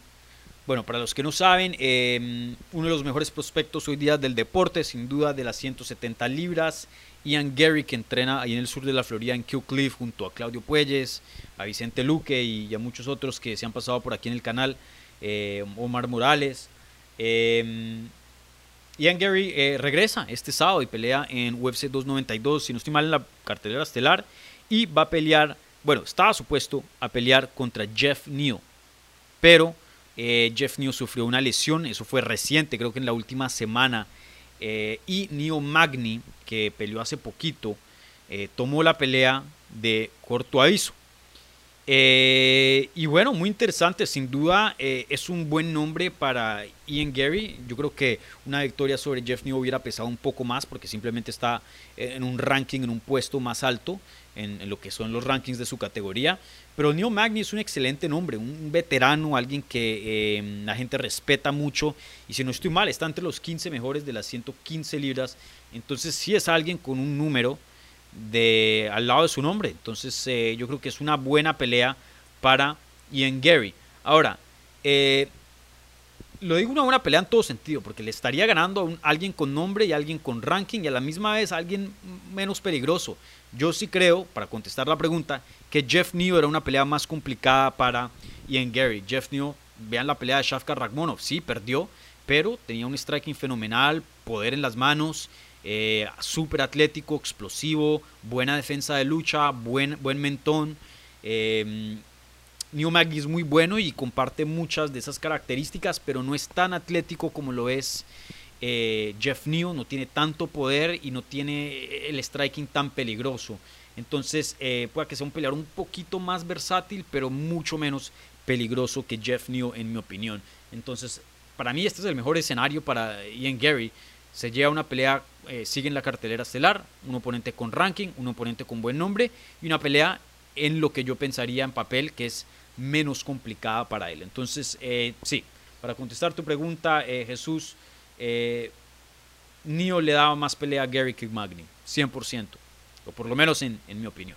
Bueno, para los que no saben, em, uno de los mejores prospectos hoy día del deporte, sin duda de las 170 libras. Ian Gary, que entrena ahí en el sur de la Florida, en Kew Cliff, junto a Claudio Puelles, a Vicente Luque y a muchos otros que se han pasado por aquí en el canal, eh, Omar Morales. Em, Ian Gary eh, regresa este sábado y pelea en UFC 292, si no estoy mal en la cartelera estelar, y va a pelear, bueno, estaba supuesto a pelear contra Jeff Neal, pero eh, Jeff Neal sufrió una lesión, eso fue reciente, creo que en la última semana eh, y Neo Magni, que peleó hace poquito, eh, tomó la pelea de corto aviso. Y bueno, muy interesante, sin duda es un buen nombre para Ian Gary. Yo creo que una victoria sobre Jeff New hubiera pesado un poco más porque simplemente está en un ranking, en un puesto más alto en, lo que son los rankings de su categoría. Pero Neil Magny es un excelente nombre, un veterano, alguien que eh, la gente respeta mucho y si no estoy mal, está entre los 15 mejores de las 115 libras. Entonces sí es alguien con un número de, al lado de su nombre. Entonces eh, yo creo que es una buena pelea para Ian Gary. Ahora, eh, lo digo una buena pelea en todo sentido, porque le estaría ganando a, alguien con nombre y a alguien con ranking y a la misma vez a alguien menos peligroso. Yo sí creo, para contestar la pregunta, que Jeff New era una pelea más complicada para Ian Gary. Jeff New, vean la pelea de Shafkar Ragmonov, sí, perdió, pero tenía un striking fenomenal, poder en las manos, eh, súper atlético, explosivo, buena defensa de lucha, buen, buen mentón. Eh, New Maggie es muy bueno y comparte muchas de esas características, pero no es tan atlético como lo es eh, Jeff New, no tiene tanto poder y no tiene el striking tan peligroso. Entonces eh, puede que sea un peleador un poquito más versátil, pero mucho menos peligroso que Jeff New en mi opinión. Entonces, para mí este es el mejor escenario para Ian Gary se lleva una pelea, eh, sigue en la cartelera estelar, un oponente con ranking, un oponente con buen nombre y una pelea en lo que yo pensaría en papel que es menos complicada para él. Entonces, eh, sí, para contestar tu pregunta, eh, Jesús, Nio le daba más pelea a Gary Magni, 100%, o por lo menos en, en mi opinión.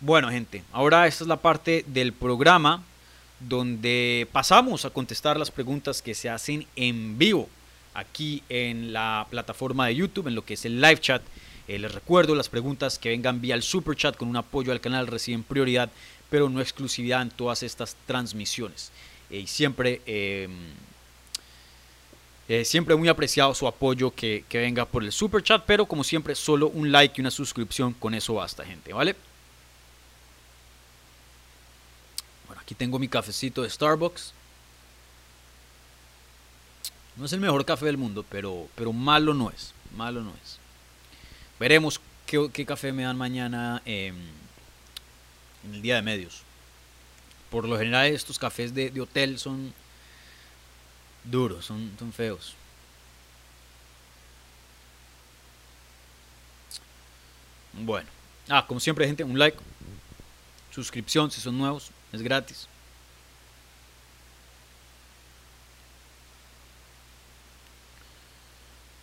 Bueno, gente, ahora esta es la parte del programa donde pasamos a contestar las preguntas que se hacen en vivo aquí en la plataforma de YouTube, en lo que es el live chat. Eh, les recuerdo, las preguntas que vengan vía el super chat con un apoyo al canal reciben prioridad, pero no exclusividad en todas estas transmisiones. Eh, y siempre, em, eh, siempre muy apreciado su apoyo que, venga por el super chat, pero como siempre, solo un like y una suscripción, con eso basta, gente, ¿vale? Bueno, aquí tengo mi cafecito de Starbucks. No es el mejor café del mundo, pero, pero malo no es. Malo no es. Veremos qué, café me dan mañana em, en el día de medios. Por lo general estos cafés de, hotel son duros, son, son feos. Bueno. Ah, como siempre, gente, un like. Suscripción si son nuevos. Es gratis.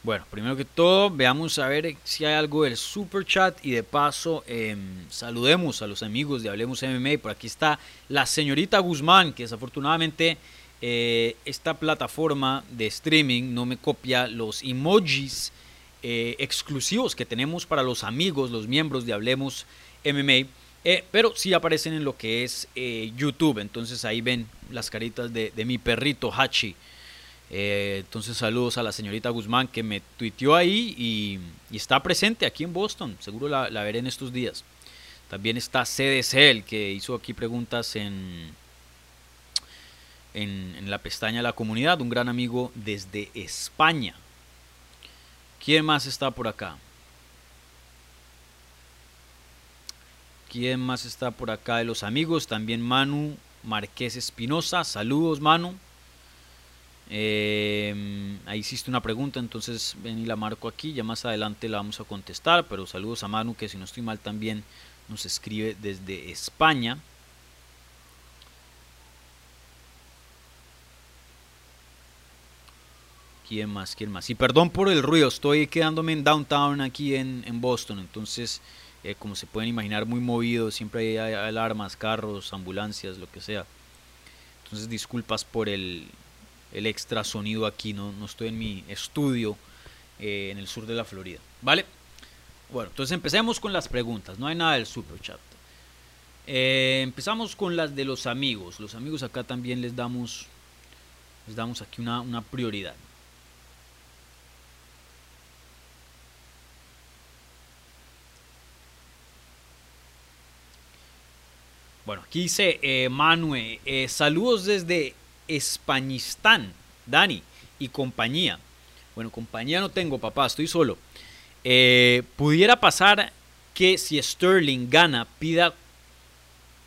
Bueno, primero que todo, veamos a ver si hay algo del super chat y de paso em, saludemos a los amigos de Hablemos MMA. Por aquí está la señorita Guzmán, que desafortunadamente eh, esta plataforma de streaming no me copia los emojis eh, exclusivos que tenemos para los amigos, los miembros de Hablemos MMA. Eh, pero sí aparecen en lo que es YouTube. Entonces ahí ven las caritas de, de mi perrito Hachi. Eh, entonces saludos a la señorita Guzmán que me tuiteó ahí y, está presente aquí en Boston. Seguro la, veré en estos días. También está CDC, el que hizo aquí preguntas en, en, la pestaña de la comunidad. Un gran amigo desde España. ¿Quién más está por acá? ¿Quién más está por acá de los amigos? También Manu Marqués Espinosa. Saludos, Manu. Eh, ahí hiciste una pregunta, entonces ven y la marco aquí. Ya más adelante la vamos a contestar. Pero saludos a Manu, que si no estoy mal también nos escribe desde España. ¿Quién más? ¿Quién más? Y perdón por el ruido, estoy quedándome en downtown aquí en, Boston. Entonces, eh, como se pueden imaginar, muy movido. Siempre hay alarmas, carros, ambulancias, lo que sea. Entonces, disculpas por el, el extra sonido aquí, no, no estoy en mi estudio eh, en el sur de la Florida. ¿Vale? Bueno, entonces empecemos con las preguntas, no hay nada del super chat. Eh, empezamos con las de los amigos. Los amigos acá también les damos, les damos aquí una, una prioridad. Bueno, aquí dice eh, Manuel, saludos desde Españistán, Dani y compañía. Bueno, compañía no tengo, papá, estoy solo. Eh, pudiera pasar que si Sterling gana, pida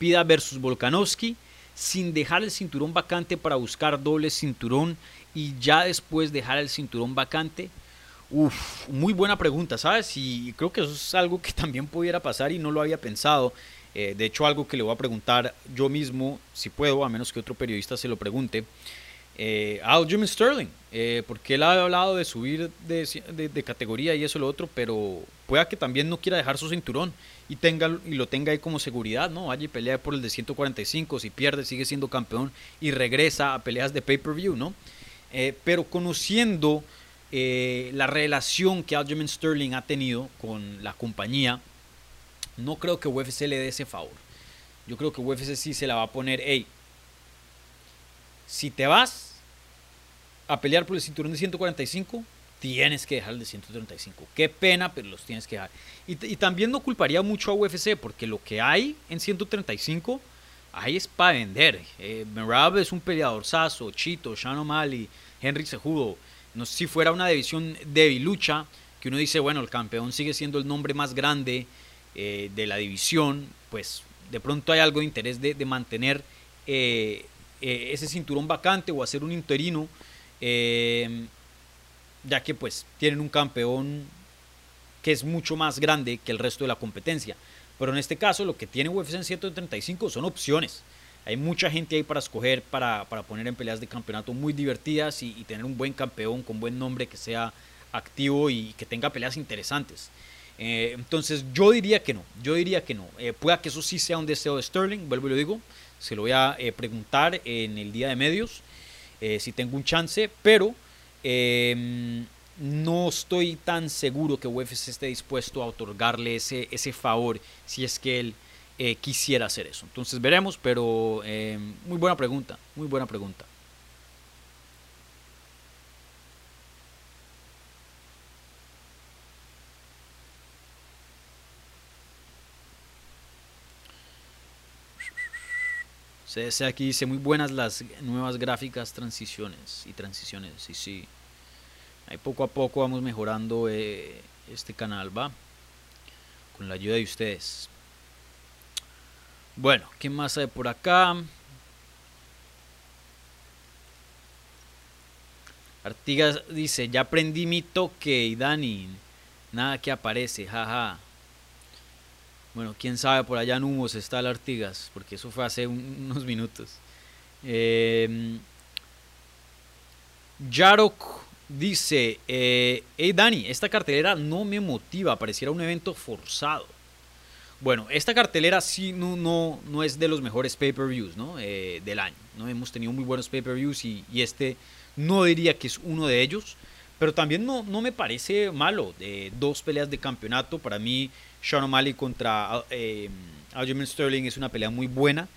Zepida versus Volkanovski, sin dejar el cinturón vacante para buscar doble cinturón y ya después dejar el cinturón vacante. Uf, muy buena pregunta, ¿sabes? Y creo que eso es algo que también pudiera pasar y no lo había pensado. Eh, de hecho, algo que le voy a preguntar yo mismo, si puedo, a menos que otro periodista se lo pregunte. Eh, Aljamain Sterling, eh, porque él ha hablado de subir de, categoría y eso lo otro, pero pueda que también no quiera dejar su cinturón y, tenga, y lo tenga ahí como seguridad, ¿no? Vaya y pelea por el de 145, si pierde sigue siendo campeón y regresa a peleas de pay-per-view, ¿no? Eh, pero conociendo la relación que Aljamain Sterling ha tenido con la compañía, no creo que UFC le dé ese favor. Yo creo que UFC sí se la va a poner, hey, si te vas a pelear por el cinturón de 145, tienes que dejar el de 135. Qué pena, pero los tienes que dejar. Y, también no culparía mucho a UFC, porque lo que hay en 135, ahí es para vender. Eh, Merab es un peleador saso, Chito, Sean O'Malley, Henry Sejudo. No si fuera una división de lucha, que uno dice, bueno, el campeón sigue siendo el nombre más grande eh, de la división, pues de pronto hay algo de interés de, mantener eh, eh, ese cinturón vacante o hacer un interino, ya que pues tienen un campeón que es mucho más grande que el resto de la competencia. Pero en este caso lo que tiene UFC en 135 son opciones. Hay mucha gente ahí para escoger, para, poner en peleas de campeonato muy divertidas y, tener un buen campeón con buen nombre que sea activo y que tenga peleas interesantes. Eh, entonces yo diría que no, yo diría que no. pueda que eso sí sea un deseo de Sterling, vuelvo y lo digo, se lo voy a eh, preguntar en el día de medios, eh, si tengo un chance, pero em, no estoy tan seguro que UFC esté dispuesto a otorgarle ese, ese favor si es que él eh, quisiera hacer eso. Entonces veremos, pero em, muy buena pregunta, muy buena pregunta. Se aquí dice muy buenas las nuevas gráficas transiciones y transiciones. Y sí, ahí poco a poco vamos mejorando eh, este canal, va, con la ayuda de ustedes. Bueno, ¿qué más hay por acá? Artigas dice, ya aprendí mi toque y Dani, nada que aparece, jaja. Bueno, quién sabe, por allá en Humos está el Artigas, porque eso fue hace unos minutos. Eh, Yarok dice, eh, hey Dani, esta cartelera no me motiva, pareciera un evento forzado. Bueno, esta cartelera sí no, no, no es de los mejores pay-per-views ¿no? Eh, del año. ¿no? Hemos tenido muy buenos pay-per-views y, y, este no diría que es uno de ellos. Pero también no, no me parece malo. de dos peleas de campeonato, para mí sean O'Malley contra eh, Sterling es una pelea muy buena.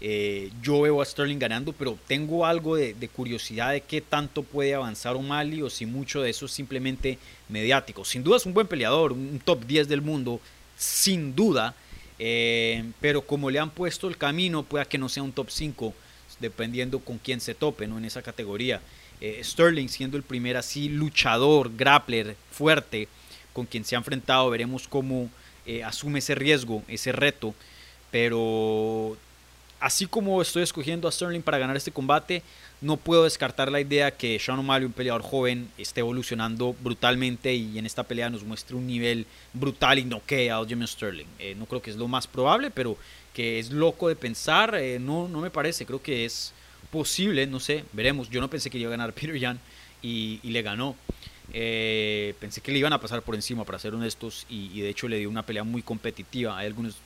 Eh, yo veo a Sterling ganando, pero tengo algo de, curiosidad de qué tanto puede avanzar O'Malley o si mucho de eso es simplemente mediático. Sin duda es un buen peleador, un top 10 del mundo, sin duda. Eh, pero como le han puesto el camino, pueda que no sea un top 5, dependiendo con quién se tope ¿no? en esa categoría. Eh, Sterling siendo el primer así luchador, grappler, fuerte, con quien se ha enfrentado, veremos cómo eh, asume ese riesgo, ese reto. Pero así como estoy escogiendo a Sterling para ganar este combate, no puedo descartar la idea que Sean O'Malley, un peleador joven, esté evolucionando brutalmente y en esta pelea nos muestre un nivel brutal y no que a Jimmy Sterling. Eh, no creo que es lo más probable, pero que es loco de pensar, eh, no, no me parece. Creo que es posible, no sé, veremos. Yo no pensé que iba a ganar Peter Yan y le ganó. Eh, pensé que le iban a pasar por encima, para ser honestos, y, de hecho le dio una pelea muy competitiva. Hay algunos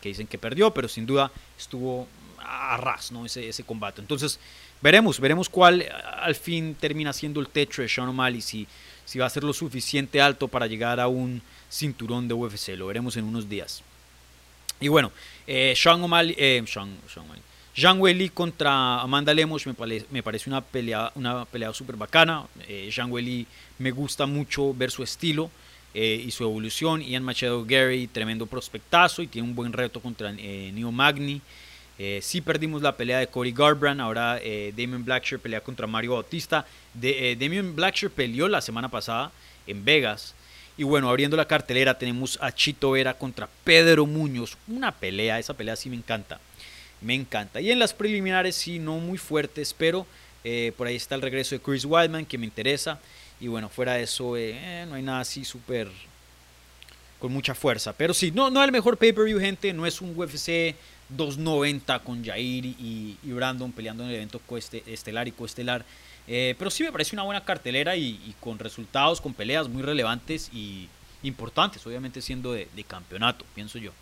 que dicen que perdió, pero sin duda estuvo a ras ¿no? ese, ese combate. Entonces, veremos, veremos cuál al fin termina siendo el techo de Sean O'Malley, si, si va a ser lo suficiente alto para llegar a un cinturón de UFC. Lo veremos en unos días. Y bueno, eh, Sean O'Malley, eh, Zhang Weili contra Amanda Lemos me, parece una pelea, una pelea súper bacana. Eh, Zhang Weili me gusta mucho ver su estilo eh, y su evolución. Ian Machado Gary, tremendo prospectazo y tiene un buen reto contra eh, Neo Magni. Eh, sí perdimos la pelea de Cody Garbrandt, ahora eh, Damien Blackshear pelea contra Mario Bautista. De, Damien Blackshear peleó la semana pasada en Vegas. Y bueno, abriendo la cartelera tenemos a Chito Vera contra Pedro Muñoz. Una pelea, esa pelea sí me encanta. Me encanta. Y en las preliminares sí, no muy fuertes, pero eh, por ahí está el regreso de Chris Wildman que me interesa. Y bueno, fuera de eso, eh, no hay nada así súper con mucha fuerza. Pero sí, no, no es el mejor pay-per-view, gente. No es un UFC 290 con Jair y, Brandon peleando en el evento estelar y coestelar. Eh, pero sí me parece una buena cartelera y, con resultados, con peleas muy relevantes y importantes, obviamente siendo de campeonato, pienso yo.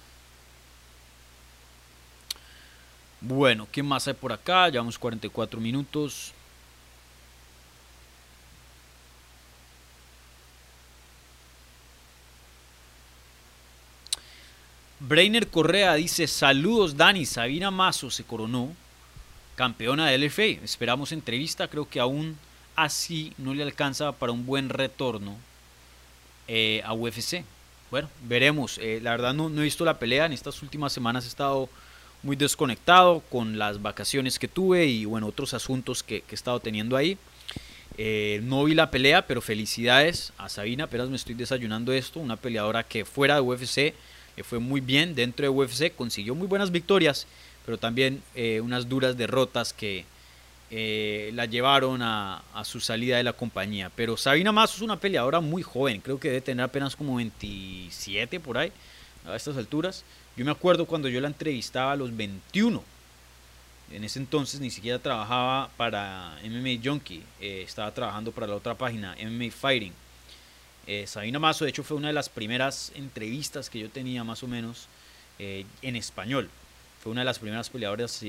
Bueno, ¿qué más hay por acá? Llevamos 44 minutos. Brainer Correa dice, saludos Dani, Sabina Mazo se coronó campeona del LFA. Esperamos entrevista, creo que aún así no le alcanza para un buen retorno eh, a UFC. Bueno, veremos. Eh, la verdad no, no, he visto la pelea, en estas últimas semanas he estado muy desconectado con las vacaciones que tuve y bueno, otros asuntos que, he estado teniendo ahí. Eh, no vi la pelea, pero felicidades a Sabina, apenas me estoy desayunando esto, una peleadora que fuera de UFC que fue muy bien dentro de UFC, consiguió muy buenas victorias, pero también eh, unas duras derrotas que eh, la llevaron a, su salida de la compañía. Pero Sabina Mazo es una peleadora muy joven, creo que debe tener apenas como 27 por ahí, a estas alturas. Yo me acuerdo cuando yo la entrevistaba a los 21. En ese entonces ni siquiera trabajaba para MMA Junkie, eh, estaba trabajando para la otra página, MMA Fighting. Eh, Sabina Mazo, de hecho, fue una de las primeras entrevistas que yo tenía, más o menos, eh, en español. Fue una de las primeras peleadoras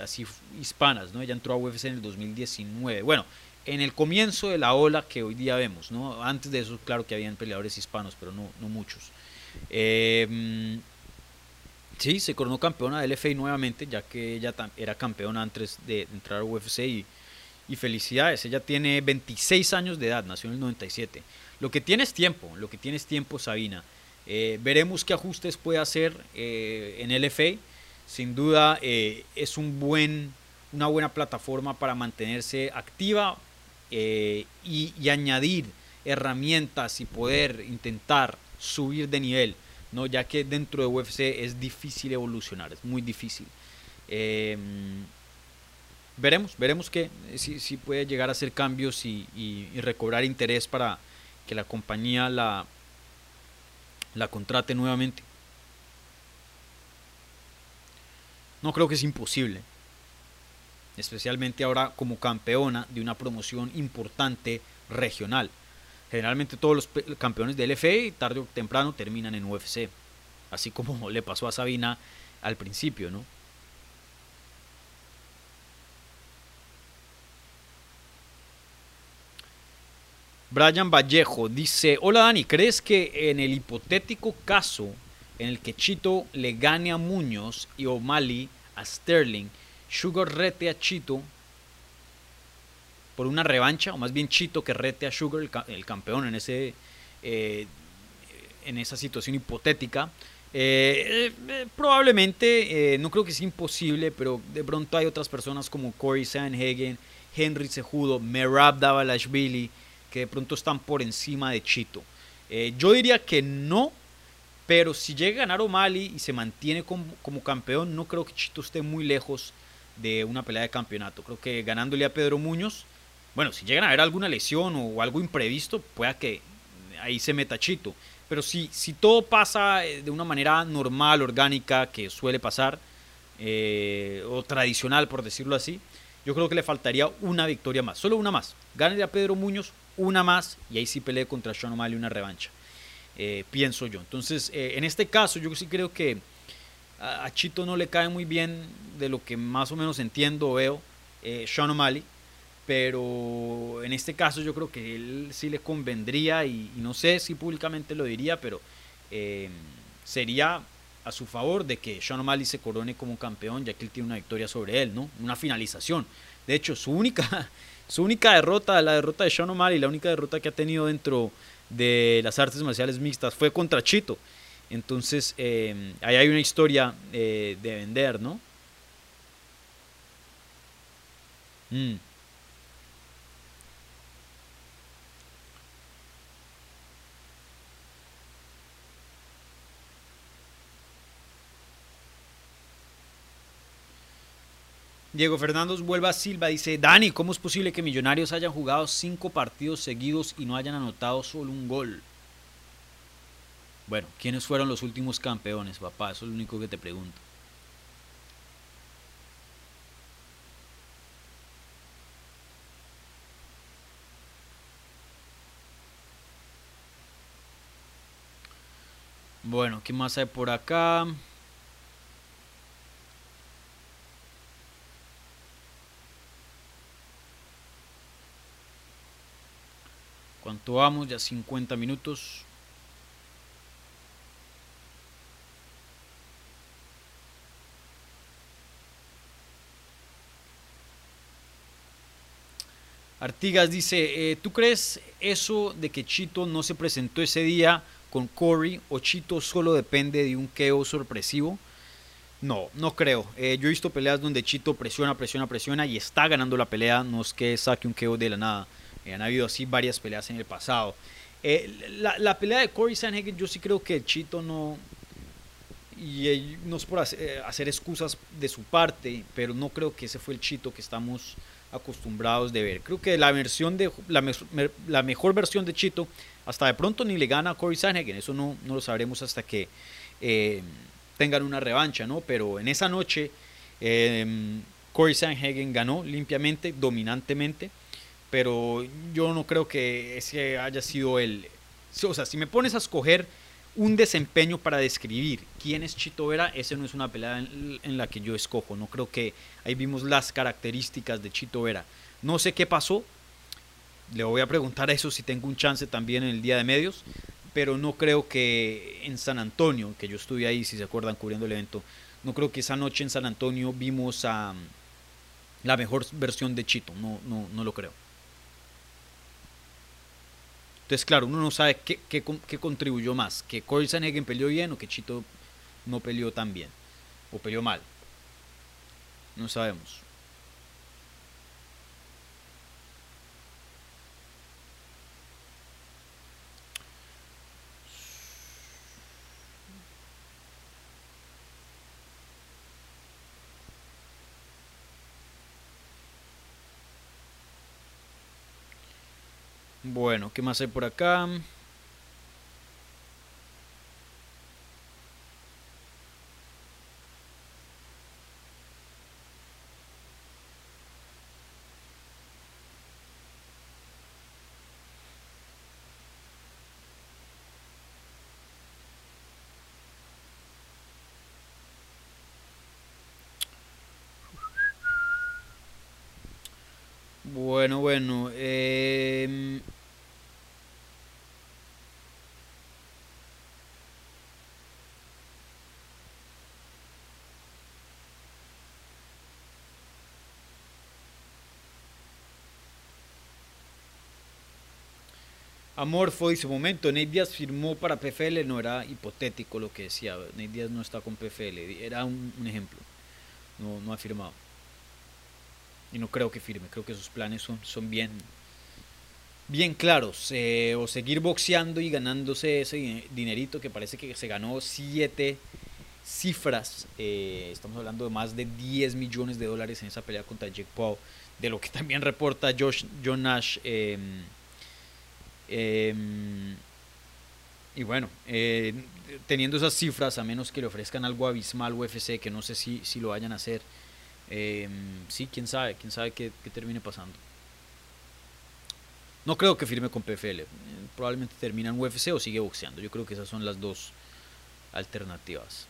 así hispanas, ¿no? Ella entró a UFC en el 2019. Bueno, en el comienzo de la ola que hoy día vemos, ¿no? Antes de eso, claro que habían peleadores hispanos, pero no, no muchos. Sí, se coronó campeona del FA nuevamente, ya que ella era campeona antes de entrar a UFC y, y felicidades. Ella tiene 26 años de edad, nació en el 97. Lo que tienes tiempo, lo que tienes tiempo, Sabina. Eh, veremos qué ajustes puede hacer eh, en LFA. Sin duda eh, es un buen, una buena plataforma para mantenerse activa y, añadir herramientas y poder intentar subir de nivel, ¿no? ya que dentro de UFC es difícil evolucionar, es muy difícil. veremos, veremos que si, puede llegar a hacer cambios y recobrar interés para, que la compañía la, la contrate nuevamente. No creo que es imposible, especialmente ahora como campeona de una promoción importante regional. Generalmente todos los campeones del LFA tarde o temprano terminan en UFC, así como le pasó a Sabina al principio, ¿no? Brian Vallejo dice, hola Dani, ¿crees que en el hipotético caso en el que Chito le gane a Muñoz y O'Malley a Sterling, Sugar rete a Chito por una revancha, o más bien Chito que rete a Sugar, el, campeón en, ese, eh, en esa situación hipotética? Eh, eh, probablemente, no creo que sea imposible, pero de pronto hay otras personas como Corey Sanhagen, Henry Cejudo, Merab Davalashvili, que de pronto están por encima de Chito. Eh, yo diría que no, pero si llega a ganar O'Malley y se mantiene como, campeón, no creo que Chito esté muy lejos de una pelea de campeonato. Creo que ganándole a Pedro Muñoz, bueno, si llegan a haber alguna lesión o algo imprevisto, pueda que ahí se meta Chito. Pero si, si todo pasa eh, de una manera normal, orgánica, que suele pasar, eh, o tradicional, por decirlo así, yo creo que le faltaría una victoria más, solo una más. Gánale a Pedro Muñoz una más y ahí sí peleé contra Sean O'Malley una revancha. Eh, pienso yo. Entonces, eh, en este caso, yo sí creo que a, Chito no le cae muy bien de lo que más o menos entiendo o veo Sean O'Malley, pero en este caso yo creo que él sí le convendría y, no sé si públicamente lo diría, pero sería a su favor de que Sean O'Malley se corone como campeón, ya que él tiene una victoria sobre él, ¿no? Una finalización. De hecho, su única, su única derrota, la derrota de Sean O'Malley, la única derrota que ha tenido dentro de las artes marciales mixtas fue contra Chito. Entonces, eh, ahí hay una historia eh, de vender, ¿no? Mm. Diego Fernando vuelva Silva dice, Dani, ¿cómo es posible que Millonarios hayan jugado cinco partidos seguidos y no hayan anotado solo un gol? Bueno, ¿quiénes fueron los últimos campeones, papá? Eso es lo único que te pregunto. Bueno, ¿qué más hay por acá? ¿Cuánto vamos? Ya 50 minutos. Artigas dice, eh, ¿tú crees eso de que Chito no se presentó ese día con Corey o Chito solo depende de un KO sorpresivo? No, no creo. Eh, yo he visto peleas donde Chito presiona, presiona, presiona y está ganando la pelea. No es que saque un KO de la nada. Eh, han habido así varias peleas en el pasado. la, pelea de Corey Sanhagen, yo sí creo que Chito no. Y no es por hacer, hacer excusas de su parte, pero no creo que ese fue el Chito que estamos acostumbrados de ver. Creo que la versión de la, la mejor versión de Chito hasta de pronto ni le gana a Corey Sanhagen, eso no, no lo sabremos hasta que eh, tengan una revancha, ¿no? Pero en esa noche eh, Corey Sanhagen ganó limpiamente, dominantemente, pero yo no creo que ese haya sido el... O sea, si me pones a escoger un desempeño para describir quién es Chito Vera, ese no es una pelea en, la que yo escojo. No creo que ahí vimos las características de Chito Vera. No sé qué pasó. Le voy a preguntar eso si tengo un chance también en el día de medios. Pero no creo que en San Antonio, que yo estuve ahí, si se acuerdan, cubriendo el evento, no creo que esa noche en San Antonio vimos a la mejor versión de Chito. No, no, no lo creo. Entonces, claro, uno no sabe qué, qué, contribuyó más, que Corey Sanhagen peleó bien o que Chito no peleó tan bien, o peleó mal. No sabemos. Bueno, ¿qué más hay por acá? Bueno, bueno. Eh, Amorfo dice, momento, Nate Díaz firmó para PFL, no era hipotético lo que decía, Nate Díaz no está con PFL, era un, ejemplo, no, no ha firmado. Y no creo que firme, creo que sus planes son, son bien, bien claros, eh, o seguir boxeando y ganándose ese dinerito que parece que se ganó siete cifras, eh, estamos hablando de más de 10 millones de dólares en esa pelea contra Jake Paul, de lo que también reporta Josh, John Nash. Em, Em, y bueno, eh, teniendo esas cifras, a menos que le ofrezcan algo abismal UFC, que no sé si, si lo vayan a hacer, em, sí, quién sabe, quién sabe qué, termine pasando. No creo que firme con PFL, probablemente termina en UFC o sigue boxeando. Yo creo que esas son las dos alternativas.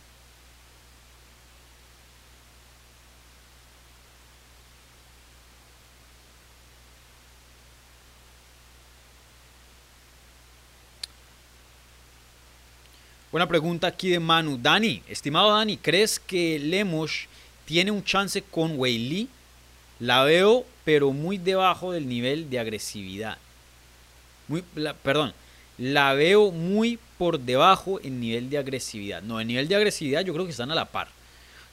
Buena pregunta aquí de Manu. Dani, estimado Dani, ¿crees que Lemos tiene un chance con Weili? La veo, pero muy debajo del nivel de agresividad. Muy, perdón, la veo muy por debajo en nivel de agresividad. No, en nivel de agresividad yo creo que están a la par.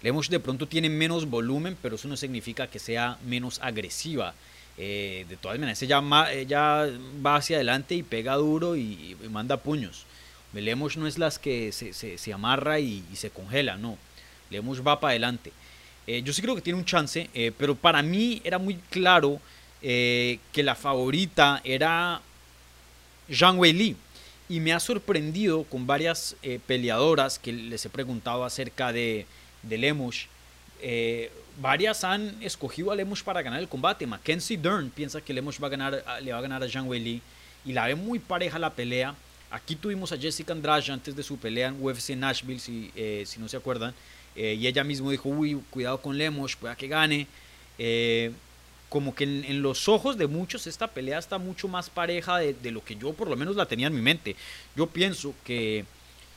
Lemos de pronto tiene menos volumen, pero eso no significa que sea menos agresiva. Eh, de todas maneras, ella, ella, va hacia adelante y pega duro y manda puños. Lemosh no es las que se, se, amarra y, se congela, no. Lemosh va para adelante. Eh, yo sí creo que tiene un chance, eh, pero para mí era muy claro eh, que la favorita era Zhang Wei Li. Y me ha sorprendido con varias peleadoras que les he preguntado acerca de, de varias han escogido a Lemush para ganar el combate. Mackenzie Dern piensa que Lemush va a ganar, le va a ganar a Zhang Wei Li. Y la ve muy pareja la pelea. Aquí tuvimos a Jessica Andrade antes de su pelea en UFC Nashville, si, si no se acuerdan. Eh, y ella mismo dijo, uy, cuidado con Lemos, pueda que gane. Eh, como que en, los ojos de muchos esta pelea está mucho más pareja de, lo que yo por lo menos la tenía en mi mente. Yo pienso que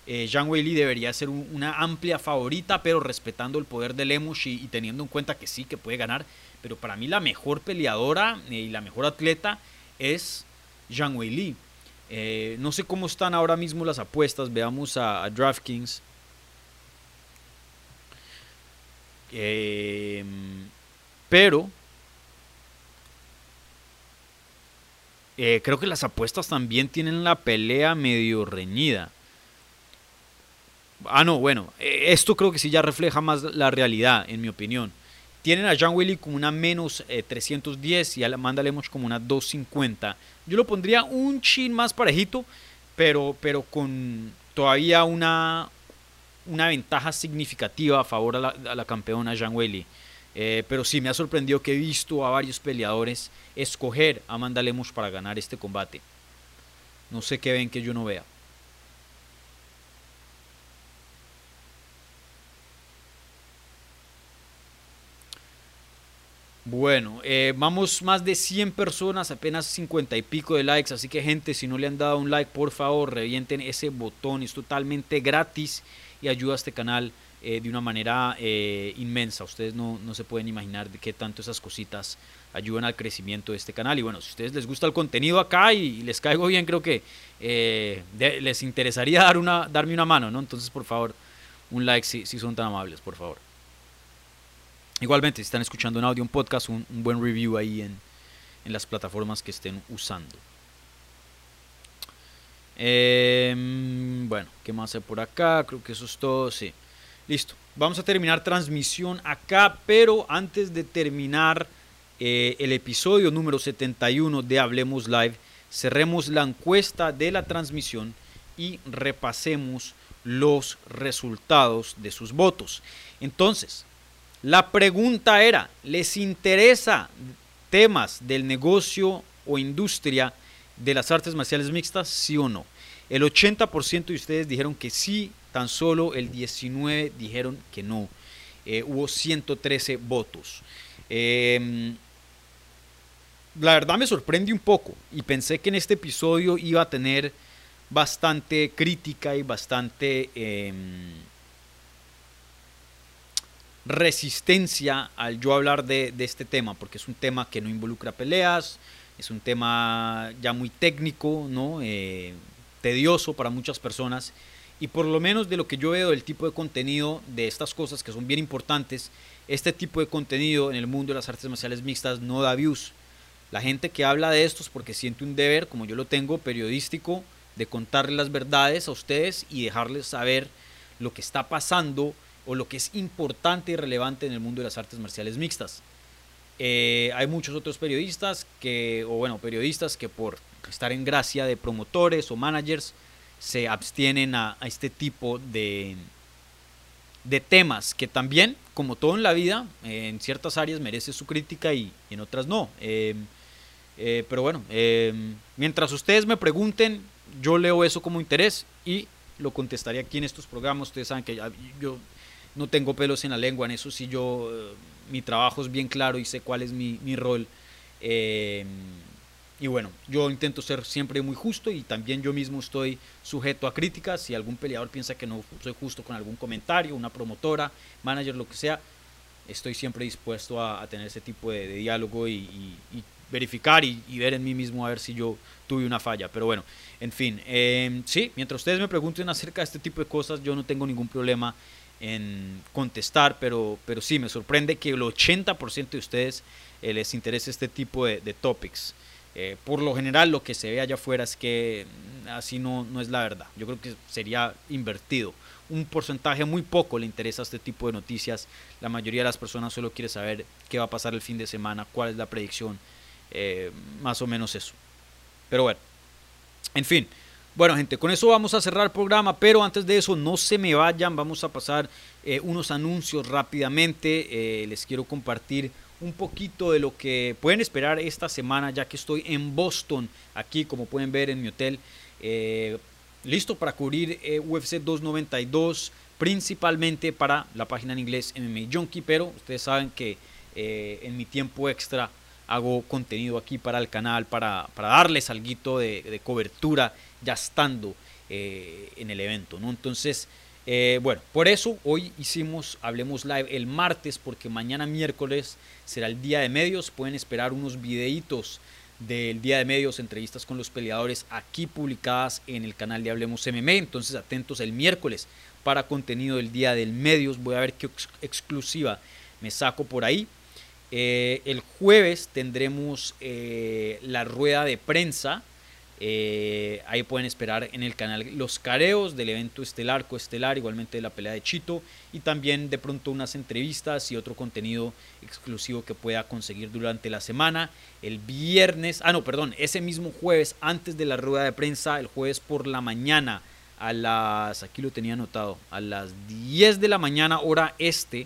eh, Zhang Weili debería ser una amplia favorita, pero respetando el poder de Lemos y, teniendo en cuenta que sí, que puede ganar. Pero para mí la mejor peleadora y la mejor atleta es Zhang Weili. No sé cómo están ahora mismo las apuestas. Veamos a DraftKings. Eh, pero eh, creo que las apuestas también tienen la pelea medio reñida. Ah, no, bueno, eh, esto creo que sí ya refleja más la realidad, en mi opinión. Tienen a John Willy como una menos 310 y a Amanda Lemos como una 250. Yo lo pondría un chin más parejito, pero, pero con todavía una, una ventaja significativa a favor a la, campeona Zhang Weili. Eh, pero sí me ha sorprendido que he visto a varios peleadores escoger a Amanda Lemos para ganar este combate. No sé qué ven que yo no vea. Bueno, eh, vamos más de 100 personas, apenas 50 y pico de likes, así que gente, si no le han dado un like, por favor, revienten ese botón, es totalmente gratis y ayuda a este canal eh, de una manera eh, inmensa. Ustedes no, se pueden imaginar de qué tanto esas cositas ayudan al crecimiento de este canal. Y bueno, si a ustedes les gusta el contenido acá y, les caigo bien, creo que eh, les interesaría dar una, darme una mano, ¿no? Entonces, por favor, un like si, si son tan amables, por favor. Igualmente, si están escuchando un audio, un podcast, un, buen review ahí en, en las plataformas que estén usando. Em, bueno, ¿qué más hay por acá? Creo que eso es todo, sí. Listo. Vamos a terminar transmisión acá, pero antes de terminar eh, el episodio número 71 de Hablemos Live, cerremos la encuesta de la transmisión y repasemos los resultados de sus votos. Entonces, la pregunta era, ¿les interesa temas del negocio o industria de las artes marciales mixtas, sí o no? El 80% de ustedes dijeron que sí, tan solo el 19% dijeron que no. Eh, hubo 113 votos. Em, la verdad me sorprende un poco y pensé que en este episodio iba a tener bastante crítica y bastante em, resistencia al yo hablar de, este tema, porque es un tema que no involucra peleas, es un tema ya muy técnico, ¿no? Eh, tedioso para muchas personas y por lo menos de lo que yo veo del tipo de contenido de estas cosas que son bien importantes, este tipo de contenido en el mundo de las artes marciales mixtas no da views. La gente que habla de estos porque siente un deber, como yo lo tengo, periodístico, de contarles las verdades a ustedes y dejarles saber lo que está pasando o lo que es importante y relevante en el mundo de las artes marciales mixtas. Eh, hay muchos otros periodistas que, o bueno, periodistas que por estar en gracia de promotores o managers se abstienen a, este tipo de, de temas que también, como todo en la vida, en ciertas áreas merece su crítica y, en otras no. Em, eh, pero bueno, em, mientras ustedes me pregunten, yo leo eso como interés y lo contestaré aquí en estos programas. Ustedes saben que yo no tengo pelos en la lengua, en eso sí yo eh, mi trabajo es bien claro y sé cuál es mi, rol. Eh, y bueno, yo intento ser siempre muy justo y también yo mismo estoy sujeto a críticas. Si algún peleador piensa que no soy justo con algún comentario, una promotora, manager, lo que sea, estoy siempre dispuesto a, tener ese tipo de, diálogo y, verificar y, ver en mí mismo a ver si yo tuve una falla. Pero bueno, en fin, eh, sí, mientras ustedes me pregunten acerca de este tipo de cosas, yo no tengo ningún problema en contestar, pero, pero sí, me sorprende que el 80% de ustedes eh, les interese este tipo de, topics. Eh, por lo general lo que se ve allá afuera es que mm, así no, no es la verdad. Yo creo que sería invertido. Un porcentaje muy poco le interesa este tipo de noticias. La mayoría de las personas solo quiere saber qué va a pasar el fin de semana, cuál es la predicción, eh, más o menos eso. Pero bueno, en fin. Bueno, gente, con eso vamos a cerrar el programa, pero antes de eso, no se me vayan, vamos a pasar eh, unos anuncios rápidamente. les quiero compartir un poquito de lo que pueden esperar esta semana, ya que estoy en Boston, aquí como pueden ver en mi hotel, eh, listo para cubrir eh, UFC 292, principalmente para la página en inglés MMA Junkie, pero ustedes saben que eh, en mi tiempo extra hago contenido aquí para el canal, para, para darles algo de cobertura ya estando en el evento, ¿no? Entonces, eh, bueno, por eso hoy hicimos Hablemos Live el martes, porque mañana miércoles será el día de medios. Pueden esperar unos videitos del día de medios, entrevistas con los peleadores aquí publicadas en el canal de Hablemos MMA. Entonces, atentos el miércoles para contenido del día del medios. Voy a ver qué exclusiva me saco por ahí. Eh, el jueves tendremos eh, la rueda de prensa eh, ahí pueden esperar en el canal los careos del evento estelar, coestelar, igualmente de la pelea de Chito y también de pronto unas entrevistas y otro contenido exclusivo que pueda conseguir durante la semana. El viernes, ah no, perdón, ese mismo jueves antes de la rueda de prensa, el jueves por la mañana a las, aquí lo tenía anotado, a las 10 de la mañana hora este,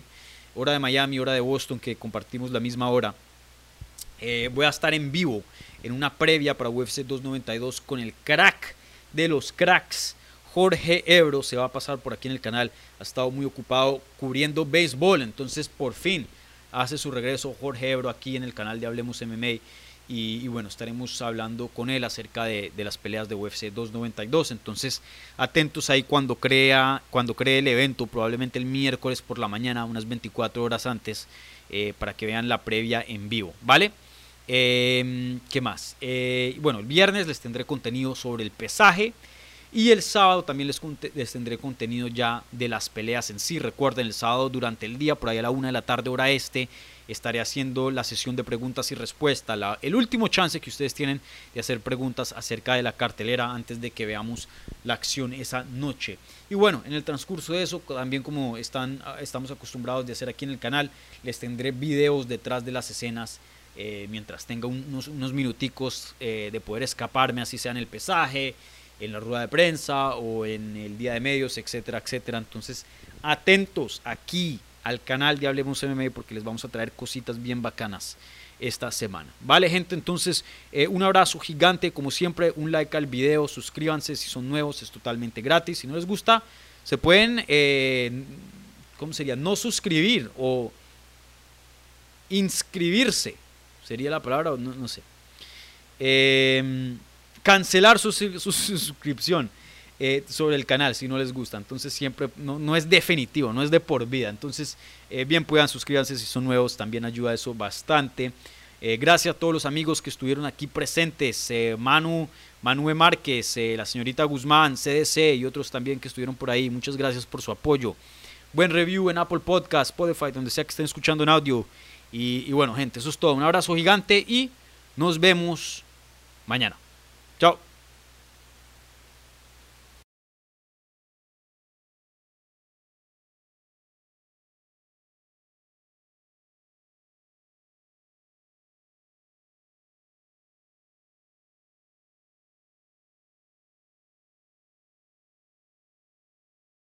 hora de Miami, hora de Boston, que compartimos la misma hora. Eh, voy a estar en vivo en una previa para UFC 292 con el crack de los cracks. Jorge Ebro se va a pasar por aquí en el canal. Ha estado muy ocupado cubriendo béisbol. Entonces por fin hace su regreso Jorge Ebro aquí en el canal de Hablemos MMA. Y, bueno, estaremos hablando con él acerca de, las peleas de UFC 292. Entonces, atentos ahí cuando crea, cuando cree el evento, probablemente el miércoles por la mañana, unas 24 horas antes, eh, para que vean la previa en vivo, ¿vale? Em, ¿Qué más? Eh, bueno, el viernes les tendré contenido sobre el pesaje. Y el sábado también les, tendré contenido ya de las peleas en sí. Recuerden, el sábado durante el día, por ahí a la una de la tarde, hora este, estaré haciendo la sesión de preguntas y respuestas. el último chance que ustedes tienen de hacer preguntas acerca de la cartelera antes de que veamos la acción esa noche. Y bueno, en el transcurso de eso, también como están, estamos acostumbrados de hacer aquí en el canal, les tendré videos detrás de las escenas eh, mientras tenga unos, minuticos eh, de poder escaparme, así sea en el pesaje, en la rueda de prensa o en el día de medios, etcétera, etcétera. Entonces, atentos aquí al canal de Hablemos MMA porque les vamos a traer cositas bien bacanas esta semana. Vale, gente, entonces eh, un abrazo gigante, como siempre, un like al video, suscríbanse si son nuevos, es totalmente gratis. Si no les gusta, se pueden, ¿cómo sería? No suscribir o inscribirse sería la palabra, no, no sé. Em, cancelar su, suscripción eh, sobre el canal si no les gusta. Entonces siempre no, no es definitivo, no es de por vida. Entonces eh, bien puedan suscribirse si son nuevos, también ayuda eso bastante. Eh, gracias a todos los amigos que estuvieron aquí presentes. Manu, Manuel Márquez, la señorita Guzmán, CDC y otros también que estuvieron por ahí. Muchas gracias por su apoyo. Buen review en Apple Podcast, Spotify, donde sea que estén escuchando en audio. Y, bueno, gente, eso es todo. Un abrazo gigante y nos vemos mañana. Chao.